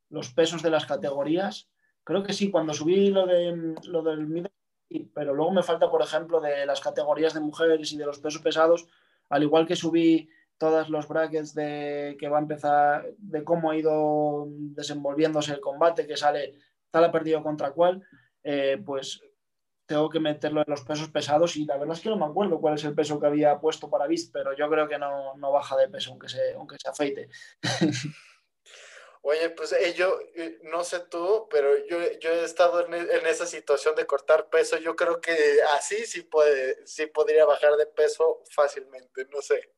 los, pesos de las categorías. Creo que sí, cuando subí lo, de, lo del middle, pero luego me falta, por ejemplo, de las categorías de mujeres y de los pesos pesados, al igual que subí todos los brackets de que va a empezar, de cómo ha ido desenvolviéndose el combate, que sale tal ha perdido contra cuál, eh, pues tengo que meterlo en los pesos pesados y la verdad es que no me acuerdo cuál es el peso que había puesto para Beast, pero yo creo que no, no baja de peso aunque se, aunque se afeite. Oye, pues eh, yo eh, no sé tú, pero yo, yo he estado en, en, esa situación de cortar peso. Yo creo que así sí, puede, sí podría bajar de peso fácilmente, no sé.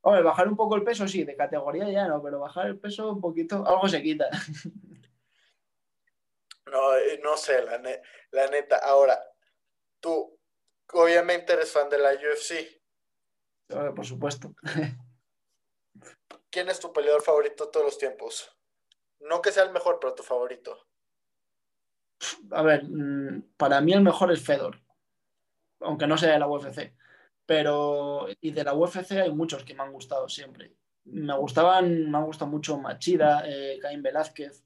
Hombre, bajar un poco el peso sí, de categoría ya no, pero bajar el peso un poquito, algo se quita. No, eh, no sé, la, ne la neta. Ahora, tú obviamente eres fan de la UFC. por supuesto. ¿Quién es tu peleador favorito de todos los tiempos? No que sea el mejor, pero tu favorito. A ver, mm, para mí el mejor es Fedor, aunque no sea de la UFC. Pero, y de la UFC hay muchos que me han gustado siempre. Me gustaban, me han gustado mucho Machida, eh, Caín Velázquez.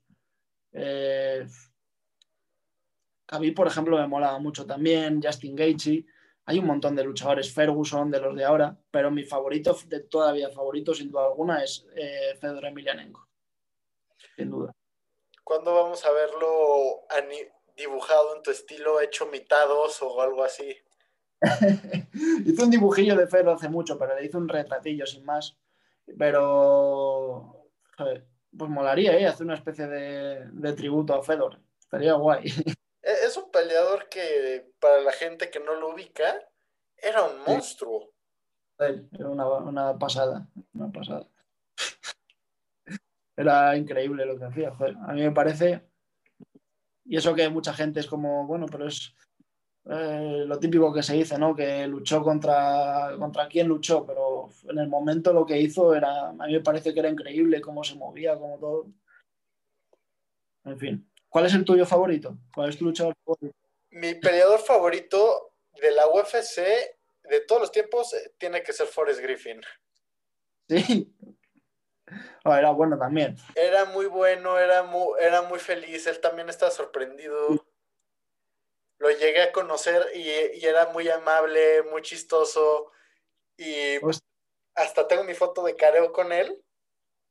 Eh, por ejemplo, me molaba mucho también, Justin Gaethje. Hay un montón de luchadores, Ferguson, de los de ahora, pero mi favorito, de todavía favorito, sin duda alguna, es eh, Fedor Emelianenko sin duda. ¿Cuándo vamos a verlo dibujado en tu estilo, hecho mitados o algo así? hice un dibujillo de Fedor hace mucho, pero le hice un retratillo sin más. Pero, pues molaría, ¿eh? Hacer una especie de, tributo a Fedor. Estaría guay. E-, es un peleador que, para la gente que no lo ubica, era un monstruo. Era una, una pasada, una pasada era increíble lo que hacía. a mí me parece, y eso que mucha gente es como, bueno, pero es eh, lo típico que se dice, ¿no? Que luchó contra, contra quién luchó, pero en el momento lo que hizo era, a mí me parece que era increíble cómo se movía, como todo. En fin, ¿cuál es el tuyo favorito? ¿Cuál es tu luchador favorito? Mi peleador favorito de la UFC de todos los tiempos eh, tiene que ser Forrest Griffin. Sí, Oh, era bueno también. Era muy bueno, era muy, era muy feliz, él también estaba sorprendido. Lo llegué a conocer y, era muy amable, muy chistoso. Y hasta tengo mi foto de careo con él.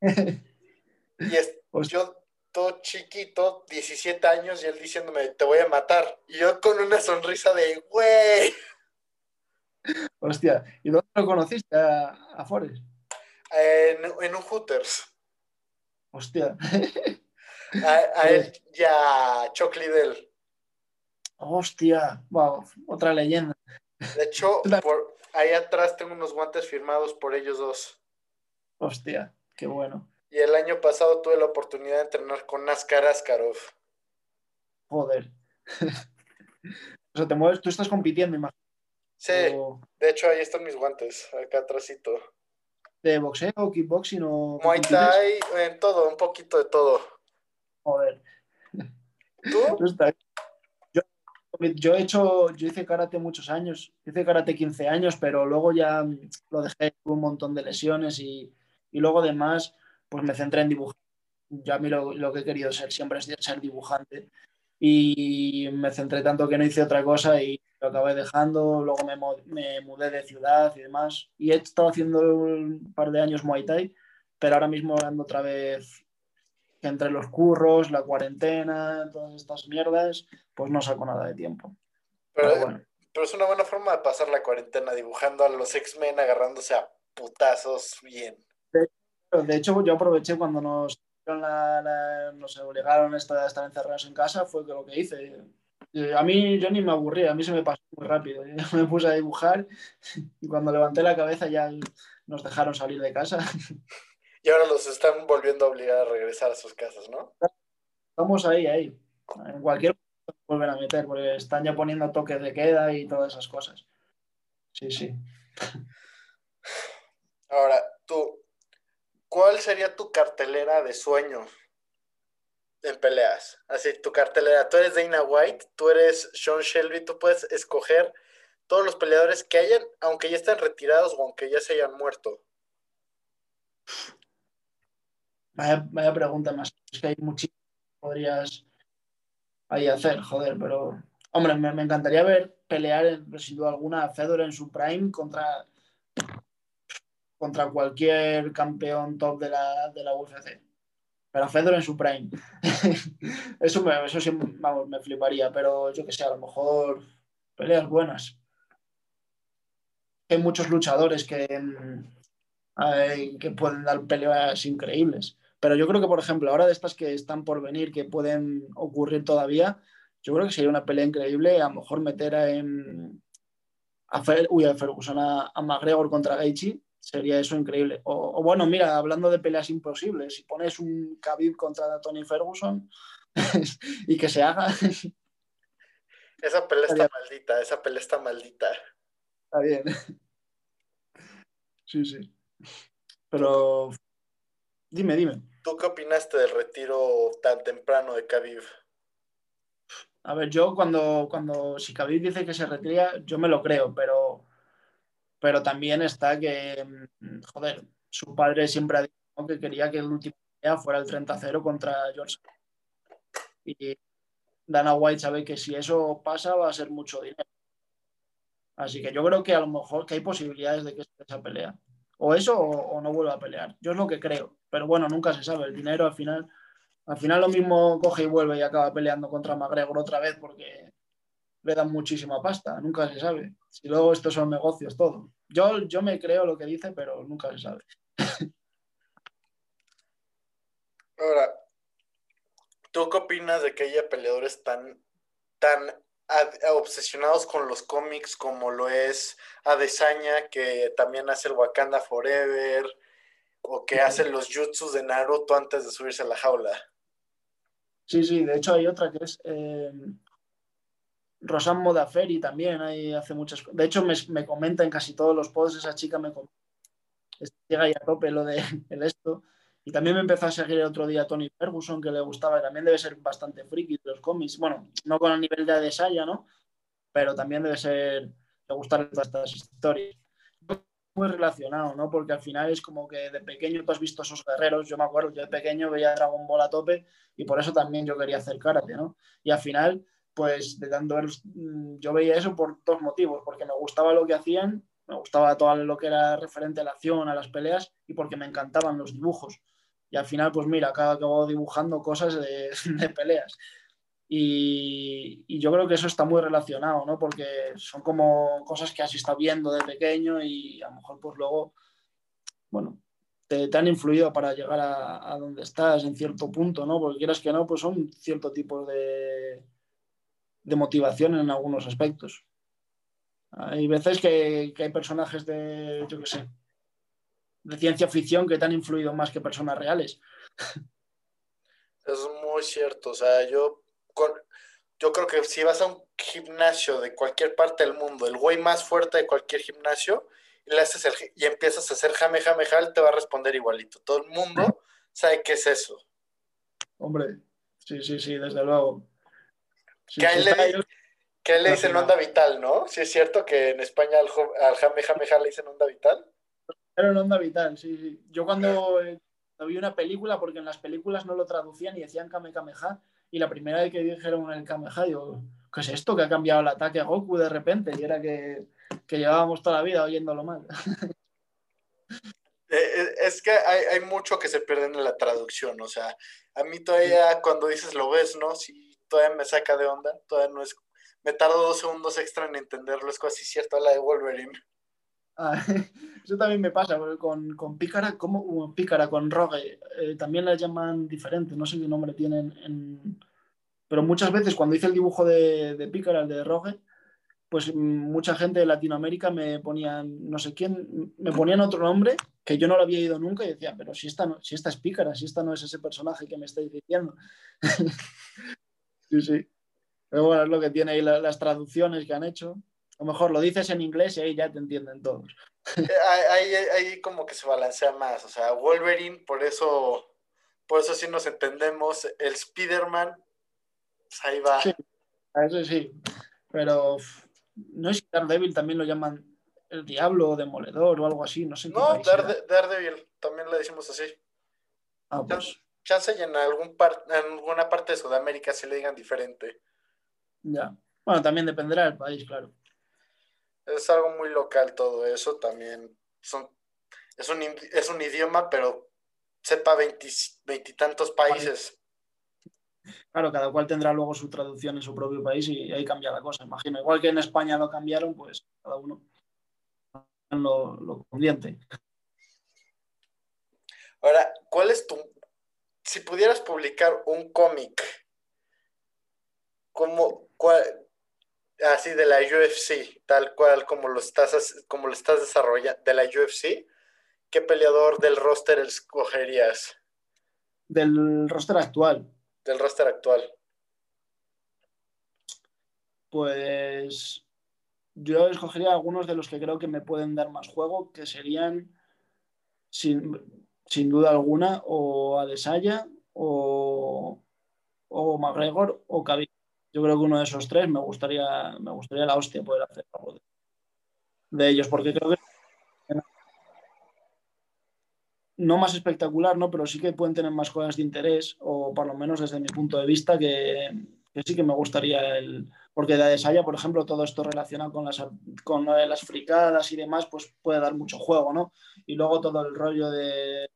y es, yo todo chiquito, 17 años, y él diciéndome, te voy a matar. Y yo con una sonrisa de, güey. Hostia, ¿y dónde lo conociste a, a Forrest? En, en un Hooters. Hostia. A, él y a Chuck Liddell. Hostia, wow, otra leyenda. De hecho, por ahí atrás tengo unos guantes firmados por ellos dos. Hostia, qué bueno. Y el año pasado tuve la oportunidad de entrenar con Naskar Askarov. Joder. o sea, te mueves, tú estás compitiendo, imagino. Sí, de hecho ahí están mis guantes, acá atrásito de boxeo, kickboxing o... Muay Thai, en todo, un poquito de todo. Joder. ¿Tú? Yo, yo, he hecho, yo hice karate muchos años, hice karate 15 años, pero luego ya lo dejé con un montón de lesiones y, y luego además pues me centré en dibujar. Ya a mí lo, lo que he querido ser siempre es ser dibujante y me centré tanto que no hice otra cosa y lo acabé dejando, luego me, me, mudé de ciudad y demás. Y he estado haciendo un par de años Muay Thai, pero ahora mismo ando otra vez entre los curros, la cuarentena, todas estas mierdas, pues no saco nada de tiempo. Pero, Pero bueno, pero es una buena forma de pasar la cuarentena dibujando a los X-Men agarrándose a putazos bien. De hecho yo aproveché cuando nos, la- la- nos obligaron a estar, encerrados en casa, fue lo que hice. Eh, A mí yo ni me aburrí, a mí se me pasó muy rápido. Yo me puse a dibujar y cuando levanté la cabeza ya nos dejaron salir de casa. Y ahora los están volviendo a obligar a regresar a sus casas, ¿no? Estamos ahí, ahí. En cualquier momento vuelven a meter, porque están ya poniendo toques de queda y todas esas cosas. Sí, sí. Ahora, tú, ¿cuál sería tu cartelera de sueño en peleas? Así, tu cartelera, tú eres Dana White, tú eres Sean Shelby, tú puedes escoger todos los peleadores que hayan, aunque ya estén retirados o aunque ya se hayan muerto. Vaya, pregunta más. Es que hay muchísimo que podrías ahí hacer, joder, pero. Hombre, me, encantaría ver pelear, en- sin duda alguna, Fedor en su prime contra, contra cualquier campeón top de la, de la UFC. Pero Fedor en su prime. eso eso sí, vamos, me fliparía, pero yo que sé, a lo mejor peleas buenas. Hay muchos luchadores que, mm, que pueden dar peleas increíbles. Pero yo creo que, por ejemplo, ahora de estas que están por venir, que pueden ocurrir todavía, yo creo que sería una pelea increíble. A lo mejor meter a, a, Fer- uy, a Ferguson, a McGregor contra Gaethje, sería eso increíble. O, o bueno, mira, hablando de peleas imposibles, si pones un Khabib contra Tony Ferguson y que se haga, Esa pelea está maldita, esa pelea está maldita. está bien. Sí, sí. Pero dime, dime. ¿Tú qué opinaste del retiro tan temprano de Khabib? A ver, yo cuando, cuando si Khabib dice que se retira, yo me lo creo, pero, pero también está que, mm, joder, su padre siempre ha dicho ¿no? que quería que el último pelea fuera el 30-0 contra George. Y Dana White sabe que si eso pasa va a ser mucho dinero. Así que yo creo que a lo mejor que hay posibilidades de que esté esa pelea. O eso o, o no vuelva a pelear. Yo es lo que creo. Pero bueno, nunca se sabe. El dinero al final al final lo mismo coge y vuelve y acaba peleando contra McGregor otra vez porque le dan muchísima pasta, nunca se sabe. Si luego estos son negocios, todo. Yo, yo me creo lo que dice, pero nunca se sabe. Ahora, ¿tú qué opinas de que haya peleadores tan, tan ad- obsesionados con los cómics como lo es Adesanya, que también hace el Wakanda Forever, o que hace los jutsus de Naruto antes de subirse a la jaula? Sí, sí, de hecho hay otra que es eh, Rosan Modaferi también, ahí hace muchas. De hecho me, me comenta en casi todos los posts, esa chica me comenta. Llega ahí a tope lo de el esto. Y también me empezó a seguir el otro día Tony Ferguson, que le gustaba, y también debe ser bastante friki de los cómics. Bueno, no con el nivel de Adesanya, ¿no? Pero también debe ser, le gustar todas estas historias. Muy relacionado, ¿no? Porque al final es como que de pequeño tú has visto esos guerreros. Yo me acuerdo, yo de pequeño veía Dragon Ball a tope y por eso también yo quería hacer karate, ¿no? Y al final, pues de tanto ver, mm, yo veía eso por dos motivos, porque me gustaba lo que hacían, me gustaba todo lo que era referente a la acción, a las peleas y porque me encantaban los dibujos. Y al final, pues mira, acabo, acabo dibujando cosas de, peleas. Y, y, yo creo que eso está muy relacionado, ¿no? Porque son como cosas que has estado viendo de pequeño y a lo mejor pues luego, bueno, te, te han influido para llegar a, a, donde estás en cierto punto, ¿no? Porque quieras que no, pues son cierto tipo de, de motivación en algunos aspectos. Hay veces que, que hay personajes de, yo qué sé, de ciencia ficción que te han influido más que personas reales. Es muy cierto, o sea, yo, yo creo que si vas a un gimnasio de cualquier parte del mundo, el güey más fuerte de cualquier gimnasio, y, le haces el, y empiezas a hacer jame, jame, jal, te va a responder igualito. Todo el mundo sabe qué es eso. Hombre, sí, sí, sí, desde luego. Sí, que, a él le, que él le dicen onda vital, ¿no? Sí es cierto que en España al, al jame, le dicen onda vital. Pero en onda vital, sí, sí. Yo cuando eh, vi una película, porque en las películas no lo traducían y decían Kame Kameha, y la primera vez que dijeron el Kameha, yo, ¿qué es esto? Que ha cambiado el ataque a Goku de repente, y era que, que llevábamos toda la vida oyéndolo mal. Eh, es que hay, hay, mucho que se pierde en la traducción, o sea, a mí todavía cuando dices lo ves, ¿no? Sí, todavía me saca de onda, todavía no es, me tardo dos segundos extra en entenderlo, es casi cierto la de Wolverine. Ah, eso también me pasa con, con Pícara, como Pícara con Rogue, eh, también la llaman diferente, no sé qué nombre tienen, en... pero muchas veces cuando hice el dibujo de, de Pícara, el de Rogue, pues mucha gente de Latinoamérica me ponían, no sé quién, me ponían otro nombre que yo no lo había ido nunca y decía, pero si esta, no, si esta es Pícara, si esta no es ese personaje que me estáis diciendo. sí, sí. Pero bueno, es lo que tiene ahí las traducciones que han hecho. A lo mejor lo dices en inglés y ahí ya te entienden todos. Eh, ahí, ahí, como que se balancea más. O sea, Wolverine, por eso, por eso sí nos entendemos. El Spider-Man, pues ahí va. Sí, eso sí. Pero no es que Daredevil también lo llaman el diablo o demoledor o algo así, no sé. no, Daredevil, también le decimos así. Ah, pues. Chance y en, algún par, en alguna parte de Sudamérica se le digan diferente. Ya. Bueno, también dependerá del país, claro. Es algo muy local todo eso, también son, es, un, es un idioma, pero sepa veintitantos países. Claro, cada cual tendrá luego su traducción en su propio país y ahí cambia la cosa, imagino. Igual que en España lo cambiaron, pues cada uno lo, lo conviente. Ahora, ¿cuál es tu... Si pudieras publicar un cómic, ¿cómo, cuál, así de la UFC, tal cual como lo estás, como lo estás desarrollando, de la UFC, ¿qué peleador del roster escogerías? Del roster actual del roster actual? Pues yo escogería algunos de los que creo que me pueden dar más juego, que serían sin, duda alguna o Adesanya o, o McGregor o Khabib. Yo creo que uno de esos tres me gustaría, me gustaría la hostia poder hacer algo de, de ellos, porque creo que no más espectacular, ¿no? Pero sí que pueden tener más cosas de interés, o por lo menos desde mi punto de vista, que, sí que me gustaría el. Porque de Adesanya, por ejemplo, todo esto relacionado con las, con las fricadas y demás, pues puede dar mucho juego, ¿no? Y luego todo el rollo de,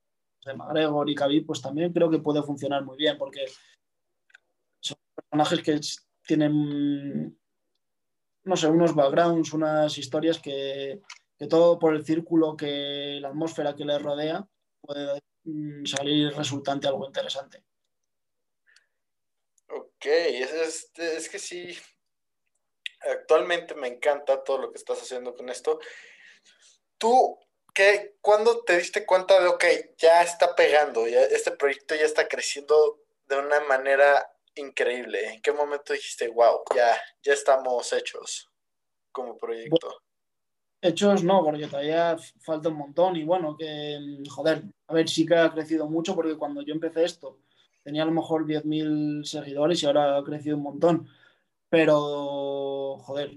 de McGregor y Khabib, pues también creo que puede funcionar muy bien, porque son personajes que tienen, no sé, unos backgrounds, unas historias que, que todo por el círculo, que la atmósfera que les rodea, puede mm, salir resultante algo interesante. Ok, es, es, que sí, actualmente me encanta todo lo que estás haciendo con esto. ¿Tú qué, cuándo te diste cuenta de, ok, ya está pegando, ya, este proyecto ya está creciendo de una manera increíble? ¿En qué momento dijiste, wow, ya, ya estamos hechos como proyecto? Hechos no, porque todavía falta un montón y bueno, que joder, a ver, sí que ha crecido mucho porque cuando yo empecé esto tenía a lo mejor 10.000 seguidores y ahora ha crecido un montón, pero joder,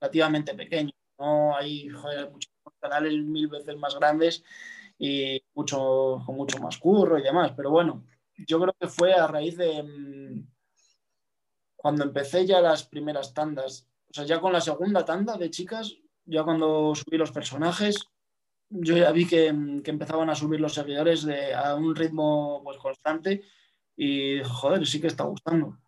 relativamente pequeño, ¿no? Hay joder, muchos canales mil veces más grandes y mucho, con mucho más curro y demás, pero bueno, yo creo que fue a raíz de mm, cuando empecé ya las primeras tandas o sea, ya con la segunda tanda de chicas, ya cuando subí los personajes, yo ya vi que, empezaban a subir los seguidores de, a un ritmo pues, constante y, joder, sí que está gustando.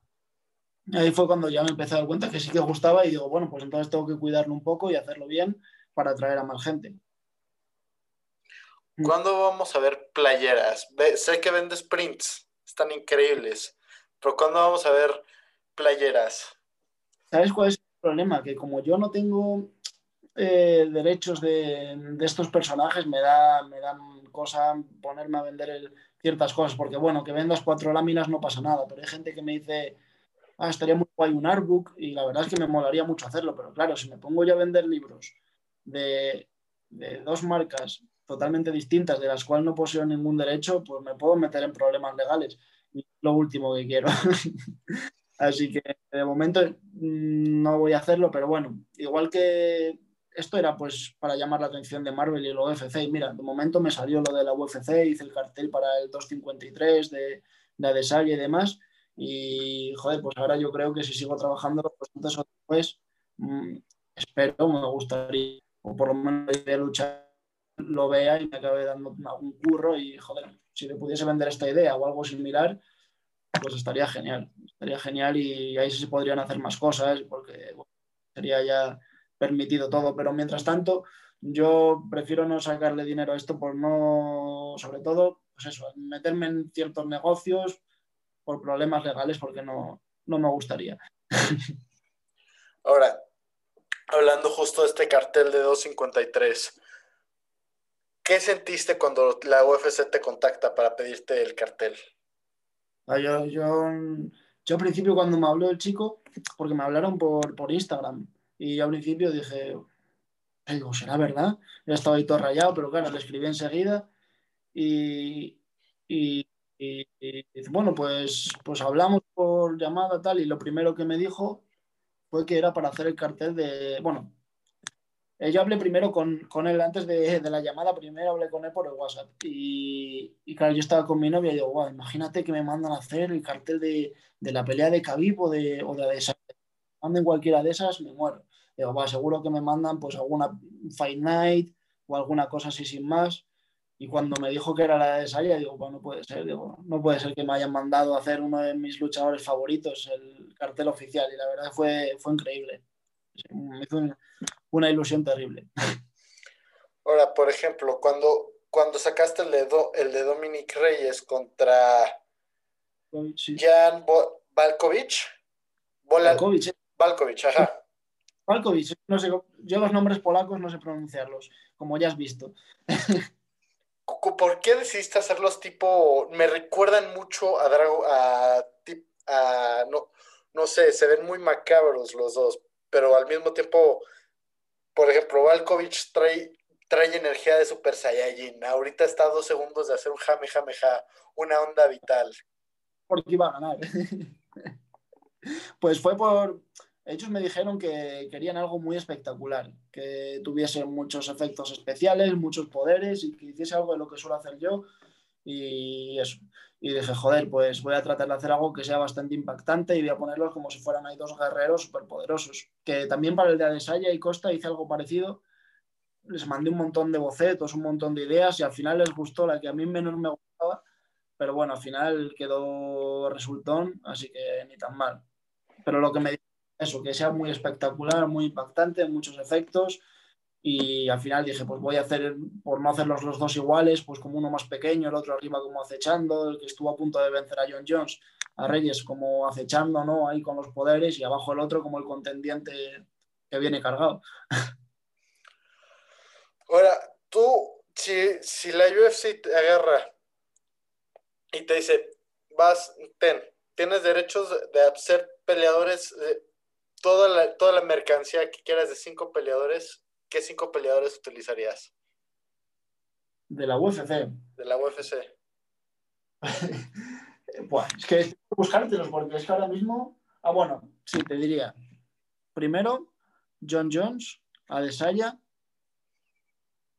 Ahí fue cuando ya me empecé a dar cuenta que sí que gustaba y digo, bueno, pues entonces tengo que cuidarlo un poco y hacerlo bien para atraer a más gente. ¿Cuándo vamos a ver playeras? sé que vendes prints, están increíbles, pero ¿cuándo vamos a ver playeras? ¿Sabes cuál es problema, que como yo no tengo eh, derechos de, estos personajes, me da, me dan cosa ponerme a vender ciertas cosas, porque bueno, que vendas cuatro láminas no pasa nada, pero hay gente que me dice, ah, estaría muy guay un artbook, y la verdad es que me molaría mucho hacerlo, pero claro, si me pongo yo a vender libros de, dos marcas totalmente distintas, de las cuales no poseo ningún derecho, pues me puedo meter en problemas legales. Y es lo último que quiero. Así que de momento mm, no voy a hacerlo, pero bueno, igual que esto era pues para llamar la atención de Marvel y el UFC. Y mira, de momento me salió lo de la UFC, hice el cartel para el 253 de, de Adesanya y demás. Y joder, pues ahora yo creo que si sigo trabajando, pues entonces después, mm, espero, me gustaría, o por lo menos a luchar lo vea y me acabe dando algún curro y, joder, si le pudiese vender esta idea o algo similar, pues estaría genial. Estaría genial y ahí sí se podrían hacer más cosas porque sería ya permitido todo. Pero mientras tanto, yo prefiero no sacarle dinero a esto por no, sobre todo, pues eso, meterme en ciertos negocios por problemas legales porque no, no me gustaría. Ahora, hablando justo de este cartel de 253, ¿qué sentiste cuando la UFC te contacta para pedirte el cartel? Ah, yo, yo, yo al principio cuando me habló el chico, porque me hablaron por, por Instagram, y yo al principio dije, digo, ¿será verdad? Yo estaba ahí todo rayado, pero claro, le escribí enseguida y, y, y, bueno, pues, pues hablamos por llamada tal y lo primero que me dijo fue que era para hacer el cartel de, bueno, eh, yo hablé primero con, con él antes de, de, la llamada, primero hablé con él por el WhatsApp y, y claro, yo estaba con mi novia y digo, wow, imagínate que me mandan a hacer el cartel de, de la pelea de Khabib o de, o de Adesanya. Manden cualquiera de esas, me muero. Digo, va, seguro que me mandan pues alguna Fight Night o alguna cosa así sin más. Y cuando me dijo que era la de Saya, digo, pues no puede ser, digo, no puede ser que me hayan mandado a hacer uno de mis luchadores favoritos, el cartel oficial, y la verdad fue, fue increíble. Me hizo una, una ilusión terrible. Ahora, por ejemplo, cuando, cuando sacaste el de, Do, el de Dominic Reyes contra sí. Jan Bo Balkovic, Bola Balkovic, Balkovic, ajá. Balkovic, no sé, yo los nombres polacos no sé pronunciarlos, como ya has visto. ¿Por qué decidiste hacerlos tipo, me recuerdan mucho a Drago, a, a, no, no sé, se ven muy macabros los dos, pero al mismo tiempo, por ejemplo, Valkovic trae, trae energía de Super Saiyajin, ahorita está a dos segundos de hacer un jame, jame, ja, una onda vital. Porque iba a ganar. pues fue por, ellos me dijeron que querían algo muy espectacular, que tuviese muchos efectos especiales, muchos poderes y que hiciese algo de lo que suelo hacer yo. Y eso. Y dije, joder, pues voy a tratar de hacer algo que sea bastante impactante y voy a ponerlos como si fueran ahí dos guerreros superpoderosos. Que también para el de Adesanya y Costa hice algo parecido. Les mandé un montón de bocetos, un montón de ideas y al final les gustó la que a mí menos me gustaba. Pero bueno, al final quedó resultón, así que ni tan mal. Pero lo que me eso, que sea muy espectacular, muy impactante, muchos efectos. Y al final dije, pues voy a hacer, por no hacerlos los dos iguales, pues como uno más pequeño, el otro arriba como acechando, el que estuvo a punto de vencer a John Jones, a Reyes como acechando, ¿no? Ahí con los poderes y abajo el otro como el contendiente que viene cargado. Ahora, tú, si, si la UFC te agarra y te dice, vas, ten, tienes derechos de hacer peleadores, toda toda la mercancía que quieras de cinco peleadores, ¿qué cinco peleadores utilizarías? De la UFC. De la UFC. es que buscártelos, porque es que ahora mismo. Ah, bueno, sí, te diría. Primero, John Jones, Adesanya.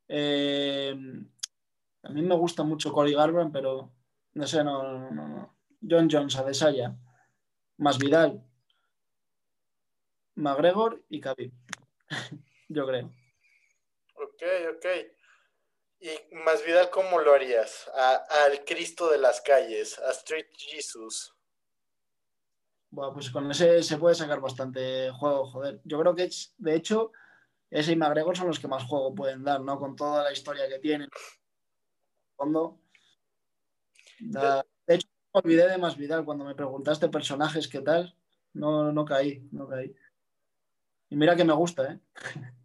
Eh, a mí me gusta mucho Cory Garbrandt, pero no sé, no, no, no. John Jones, Adesanya, más Vidal, McGregor y Khabib. Yo creo. Ok, ok. ¿Y más Vidal cómo lo harías? al Cristo de las calles, a Street Jesus. Bueno, pues con ese se puede sacar bastante juego, joder. Yo creo que, de hecho, ese y McGregor son los que más juego pueden dar, ¿no? Con toda la historia que tienen. Fondo. Da... De hecho, me olvidé de Más Vidal cuando me preguntaste personajes qué tal. No, no caí, no caí. Y mira que me gusta, ¿eh?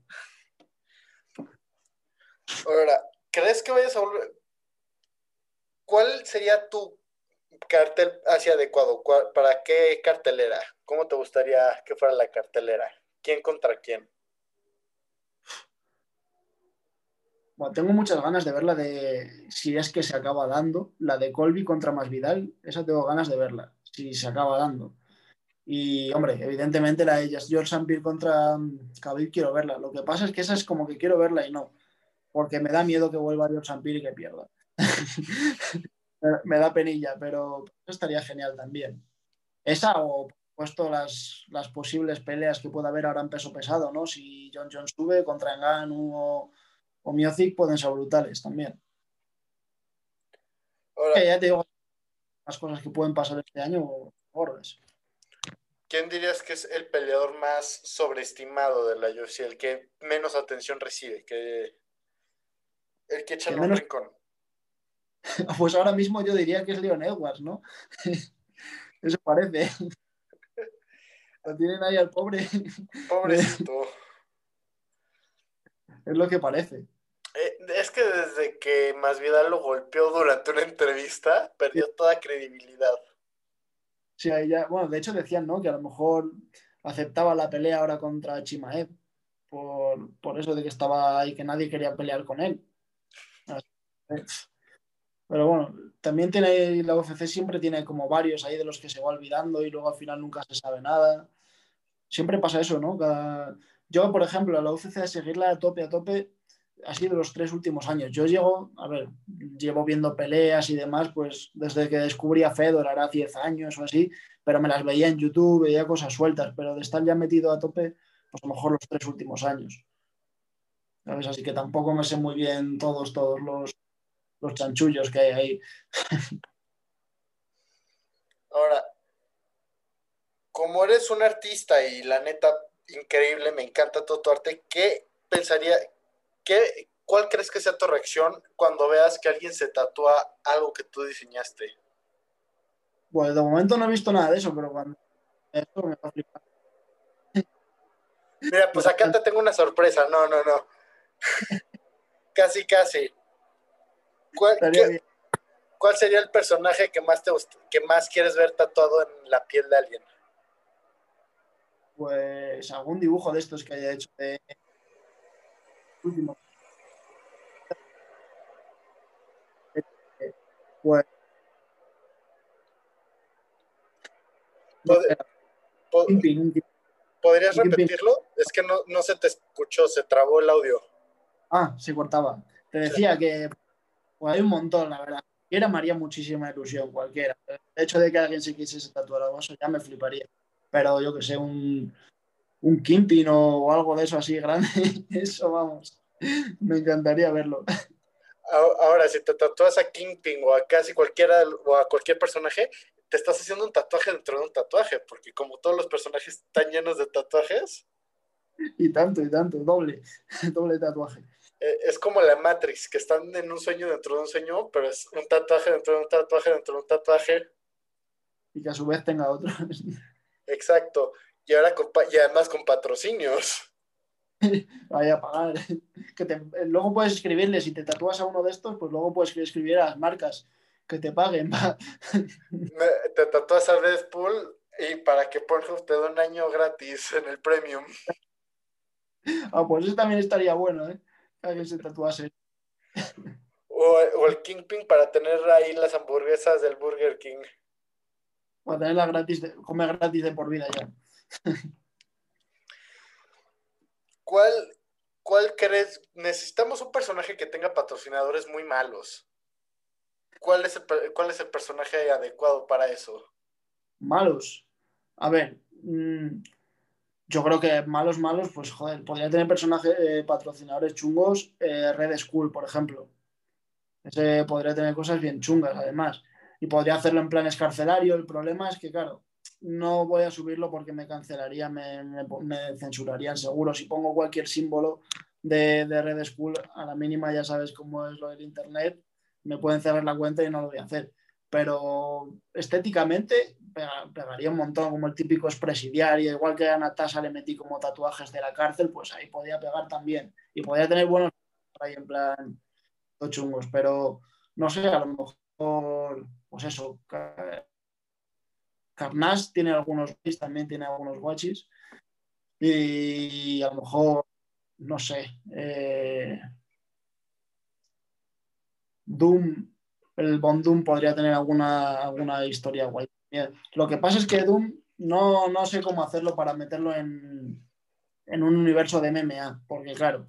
Ahora, ¿crees que vayas a volver? ¿Cuál sería tu cartel hacia adecuado? ¿Para qué cartelera? ¿Cómo te gustaría que fuera la cartelera? ¿Quién contra quién? Bueno, tengo muchas ganas de verla de si es que se acaba dando, la de Colby contra Masvidal, esa tengo ganas de verla, si se acaba dando. Y, hombre, evidentemente la de George Sampir contra Khabib quiero verla. Lo que pasa es que esa es como que quiero verla y no, porque me da miedo que vuelva George Sampir y que pierda. me da penilla, pero estaría genial también. Esa o puesto las, las posibles peleas que pueda haber ahora en peso pesado, ¿no? Si John Jones sube contra Ngannou o, o pueden ser brutales también. Ahora, ya te digo, las cosas que pueden pasar este año gordas. ¿quién dirías que es el peleador más sobreestimado de la UFC? El que menos atención recibe, que el que echa menos- rincón. Pues ahora mismo yo diría que es Leon Edwards, ¿no? Eso parece. Lo tienen ahí al pobre, Pobrecito. es lo que parece. Eh, es que desde que Masvidal lo golpeó durante una entrevista, perdió toda credibilidad. Sí, ahí ya, bueno, de hecho decían, ¿no? Que a lo mejor aceptaba la pelea ahora contra Chimaev por, por eso de que estaba ahí, que nadie quería pelear con él. Pero bueno, también tiene, la UFC siempre tiene como varios ahí de los que se va olvidando y luego al final nunca se sabe nada. Siempre pasa eso, ¿no? Yo, por ejemplo, a la UFC a seguirla a tope, a tope, ha sido los tres últimos años. Yo llego, a ver, llevo viendo peleas y demás, pues desde que descubrí a Fedor, hará 10 años o así, pero me las veía en YouTube, veía cosas sueltas, pero de estar ya metido a tope, pues a lo mejor los tres últimos años. ¿Sabes? Así que tampoco me sé muy bien todos, todos los, los chanchullos que hay ahí. Ahora, como eres un artista y la neta, increíble, me encanta todo tu arte, ¿qué pensaría, qué, cuál crees que sea tu reacción cuando veas que alguien se tatúa algo que tú diseñaste? Bueno, de momento no he visto nada de eso, pero cuando eso me va a flipar. Mira, pues acá te tengo una sorpresa. No, no, no. casi, casi. ¿Cuál, qué- sería el personaje que más te que más quieres ver tatuado en la piel de alguien? Pues algún dibujo de estos que haya hecho de último. Pues Pod-. ¿Podrías repetirlo? Es que no, no se te escuchó, se trabó el audio. Ah, se cortaba. Te decía que hay un montón, la verdad. Cualquiera me haría muchísima ilusión, cualquiera. El hecho de que alguien se quisiese tatuar algo, eso ya me fliparía. Pero yo que sé, un, un Kimpin o, algo de eso así grande, eso vamos. Me encantaría verlo. Ahora, si te tatúas a Kingpin o a casi cualquiera o a cualquier personaje, te estás haciendo un tatuaje dentro de un tatuaje, porque como todos los personajes están llenos de tatuajes, Y tanto, y tanto, doble, doble tatuaje. Eh, es como la Matrix, que están en un sueño dentro de un sueño, pero es un tatuaje dentro de un tatuaje dentro de un tatuaje. Y que a su vez tenga otro. Exacto. Y ahora con y además con patrocinios. Vaya a pagar. Que te- luego puedes escribirle, si te tatúas a uno de estos, pues luego puedes escribir a las marcas que te paguen. Te tatúas a Deadpool y para que Pornhub te dé un año gratis en el premium. Ah, pues eso también estaría bueno, ¿eh? Que alguien se tatuase. O, o el Kingpin para tener ahí las hamburguesas del Burger King. Para tenerla gratis, de, comer gratis de por vida ya. ¿Cuál, ¿Cuál crees? Necesitamos un personaje que tenga patrocinadores muy malos. ¿Cuál es el, cuál es el personaje adecuado para eso? Malos. A ver, mm, yo creo que malos, malos, pues joder, podría tener personajes, eh, patrocinadores chungos, eh, Red School, por ejemplo. Ese podría tener cosas bien chungas, además. Y podría hacerlo en plan escarcelario. El problema es que, claro, no voy a subirlo porque me cancelaría, me, me- me censurarían seguro. Si pongo cualquier símbolo de, de Red School, a la mínima ya sabes cómo es lo del Internet, me pueden cerrar la cuenta y no lo voy a hacer. Pero estéticamente pega- pegaría un montón, como el típico expresidiario, igual que a Natasha le metí como tatuajes de la cárcel, pues ahí podía pegar también. Y podía tener buenos ahí en plan los chungos, pero no sé, a lo mejor, pues eso, Ca- Carnage tiene algunos también tiene algunos guachis, y a lo mejor, no sé, eh, Doom, el Bond Doom podría tener alguna, alguna historia guay. Lo que pasa es que Doom no, no sé cómo hacerlo para meterlo en, en un universo de MMA, porque claro,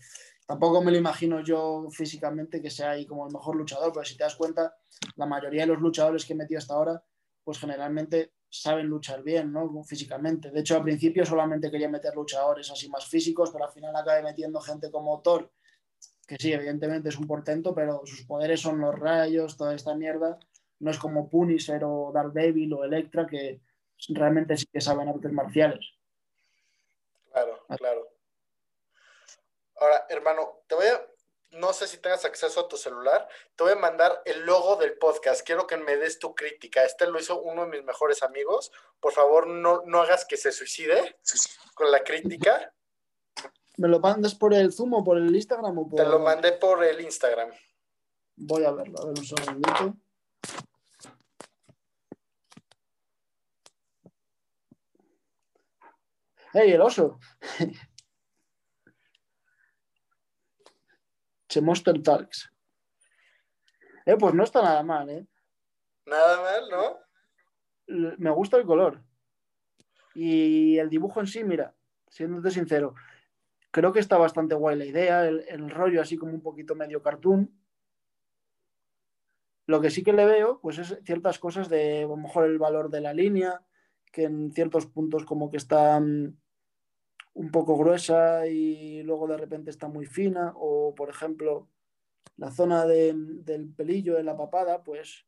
tampoco me lo imagino yo físicamente que sea ahí como el mejor luchador, pero si te das cuenta, la mayoría de los luchadores que he hasta ahora, pues generalmente saben luchar bien, ¿no? Físicamente. De hecho, al principio solamente quería meter luchadores así más físicos, pero al final acabé metiendo gente como Thor, que sí, evidentemente es un portento, pero sus poderes son los rayos, toda esta mierda. No es como Punisher o Daredevil o Electra, que realmente sí que saben artes marciales. Claro, claro. Ahora, hermano, te voy a, no sé si tengas acceso a tu celular, te voy a mandar el logo del podcast. Quiero que me des tu crítica. Este lo hizo uno de mis mejores amigos. Por favor, no, no hagas que se suicide con la crítica. ¿Me lo mandas por el Zoom o por el Instagram? O por... Te lo mandé por el Instagram. Voy a verlo, a ver un segundito. ¡Ey, el oso! che Monster Talks. Eh, pues no está nada mal, ¿eh? Nada mal, ¿no? Me gusta el color. Y el dibujo en sí, mira, siéndote sincero, creo que está bastante guay la idea, el, rollo así como un poquito medio cartoon. Lo que sí que le veo, pues es ciertas cosas de a lo mejor el valor de la línea, que en ciertos puntos como que está um, un poco gruesa y luego de repente está muy fina, o por ejemplo la zona de, del pelillo en la papada, pues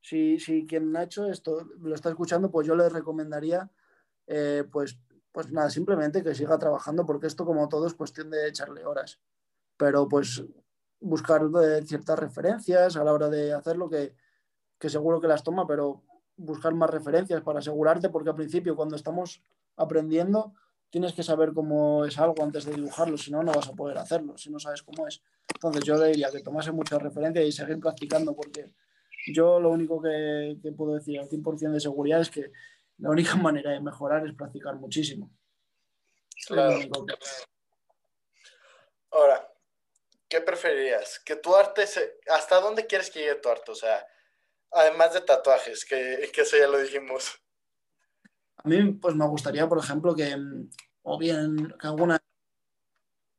si, si quien ha hecho esto lo está escuchando, pues yo le recomendaría eh, pues pues nada, simplemente que siga trabajando, porque esto, como todo, es cuestión de echarle horas. Pero pues buscar eh, ciertas referencias a la hora de hacerlo, que, que seguro que las toma, pero buscar más referencias para asegurarte, porque al principio, cuando estamos aprendiendo, tienes que saber cómo es algo antes de dibujarlo, si no, no vas a poder hacerlo, si no sabes cómo es. Entonces yo le diría que tomase muchas referencias y seguir practicando, porque yo lo único que, que puedo decir al 100% de seguridad es que la única manera de mejorar es practicar muchísimo. Claro. Ahora, ¿qué preferirías? ¿Que tu arte se... ¿Hasta dónde quieres que llegue tu arte? O sea, además de tatuajes, que, que eso ya lo dijimos. A mí, pues me gustaría, por ejemplo, que, o bien, que alguna...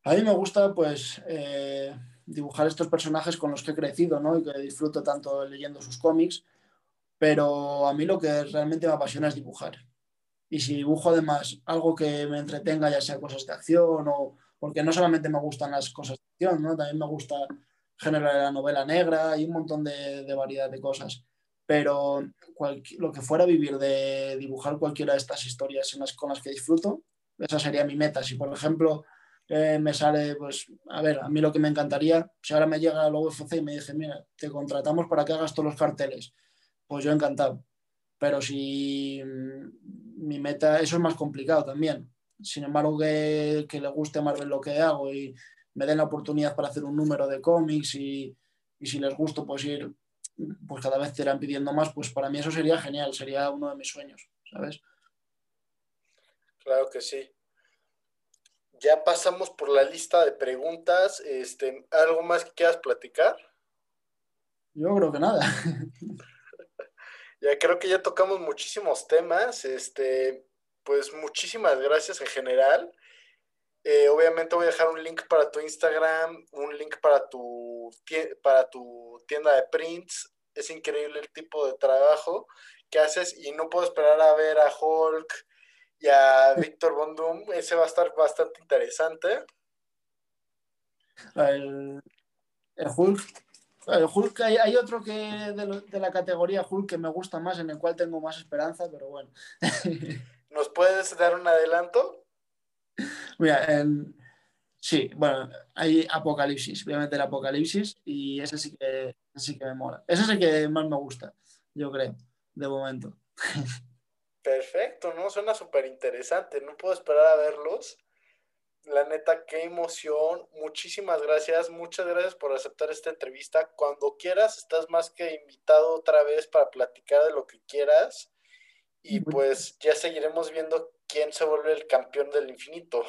A mí me gusta, pues, eh, dibujar estos personajes con los que he crecido, ¿no? Y que disfruto tanto leyendo sus cómics, pero a mí lo que realmente me apasiona es dibujar. Y si dibujo además algo que me entretenga, ya sea cosas de acción o porque no solamente me gustan las cosas de acción, ¿no? también me gusta género de la novela negra y un montón de, variedad de cosas. Pero lo que fuera vivir de dibujar cualquiera de estas historias en las, con las que disfruto, esa sería mi meta. Si, por ejemplo, eh, me sale, pues, a ver, a mí lo que me encantaría, si ahora me llega la UFC y me dice, mira, te contratamos para que hagas todos los carteles pues yo encantado. Pero si mm, mi meta, eso es más complicado también. Sin embargo, que, que le guste a Marvel lo que hago y me den la oportunidad para hacer un número de cómics y, y si les gusto, pues ir, pues cada vez te irán pidiendo más, pues para mí eso sería genial, sería uno de mis sueños, ¿sabes? Claro que sí. Ya pasamos por la lista de preguntas. Este, ¿Algo más que quieras platicar? Yo creo que nada. Ya creo que ya tocamos muchísimos temas. Este, pues muchísimas gracias en general. Eh, obviamente voy a dejar un link para tu Instagram, un link para tu, para tu tienda de prints. Es increíble el tipo de trabajo que haces y no puedo esperar a ver a Hulk y a Víctor Bondum. Ese va a estar bastante interesante. El, el Hulk Hulk, hay, hay otro que de, de, la categoría Hulk que me gusta más, en el cual tengo más esperanza, pero bueno. ¿Nos puedes dar un adelanto? Mira, en, sí, bueno, hay Apocalipsis, voy a meter Apocalipsis y ese sí que, ese sí que me mola. Ese es el que más me gusta, yo creo, de momento. Perfecto, ¿no? Suena súper interesante, no puedo esperar a verlos. La neta, qué emoción. Muchísimas gracias. Muchas gracias por aceptar esta entrevista. Cuando quieras, estás más que invitado otra vez para platicar de lo que quieras. Y pues ya seguiremos viendo quién se vuelve el campeón del infinito.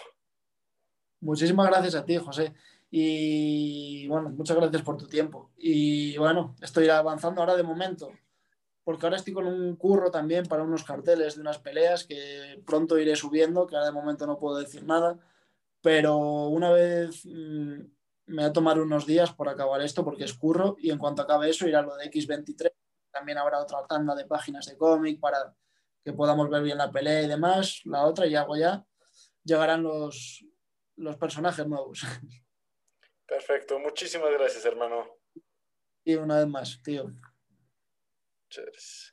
Muchísimas gracias a ti, José. Y bueno, muchas gracias por tu tiempo. Y bueno, estoy avanzando ahora de momento, porque ahora estoy con un curro también para unos carteles de unas peleas que pronto iré subiendo, que ahora de momento no puedo decir nada pero una vez mmm, me va a tomar unos días por acabar esto porque es curro y en cuanto acabe eso irá lo de X23. También habrá otra tanda de páginas de cómic para que podamos ver bien la pelea y demás. La otra y hago ya, llegarán los, los personajes nuevos. Perfecto, muchísimas gracias, hermano. Y una vez más, tío. Cheers.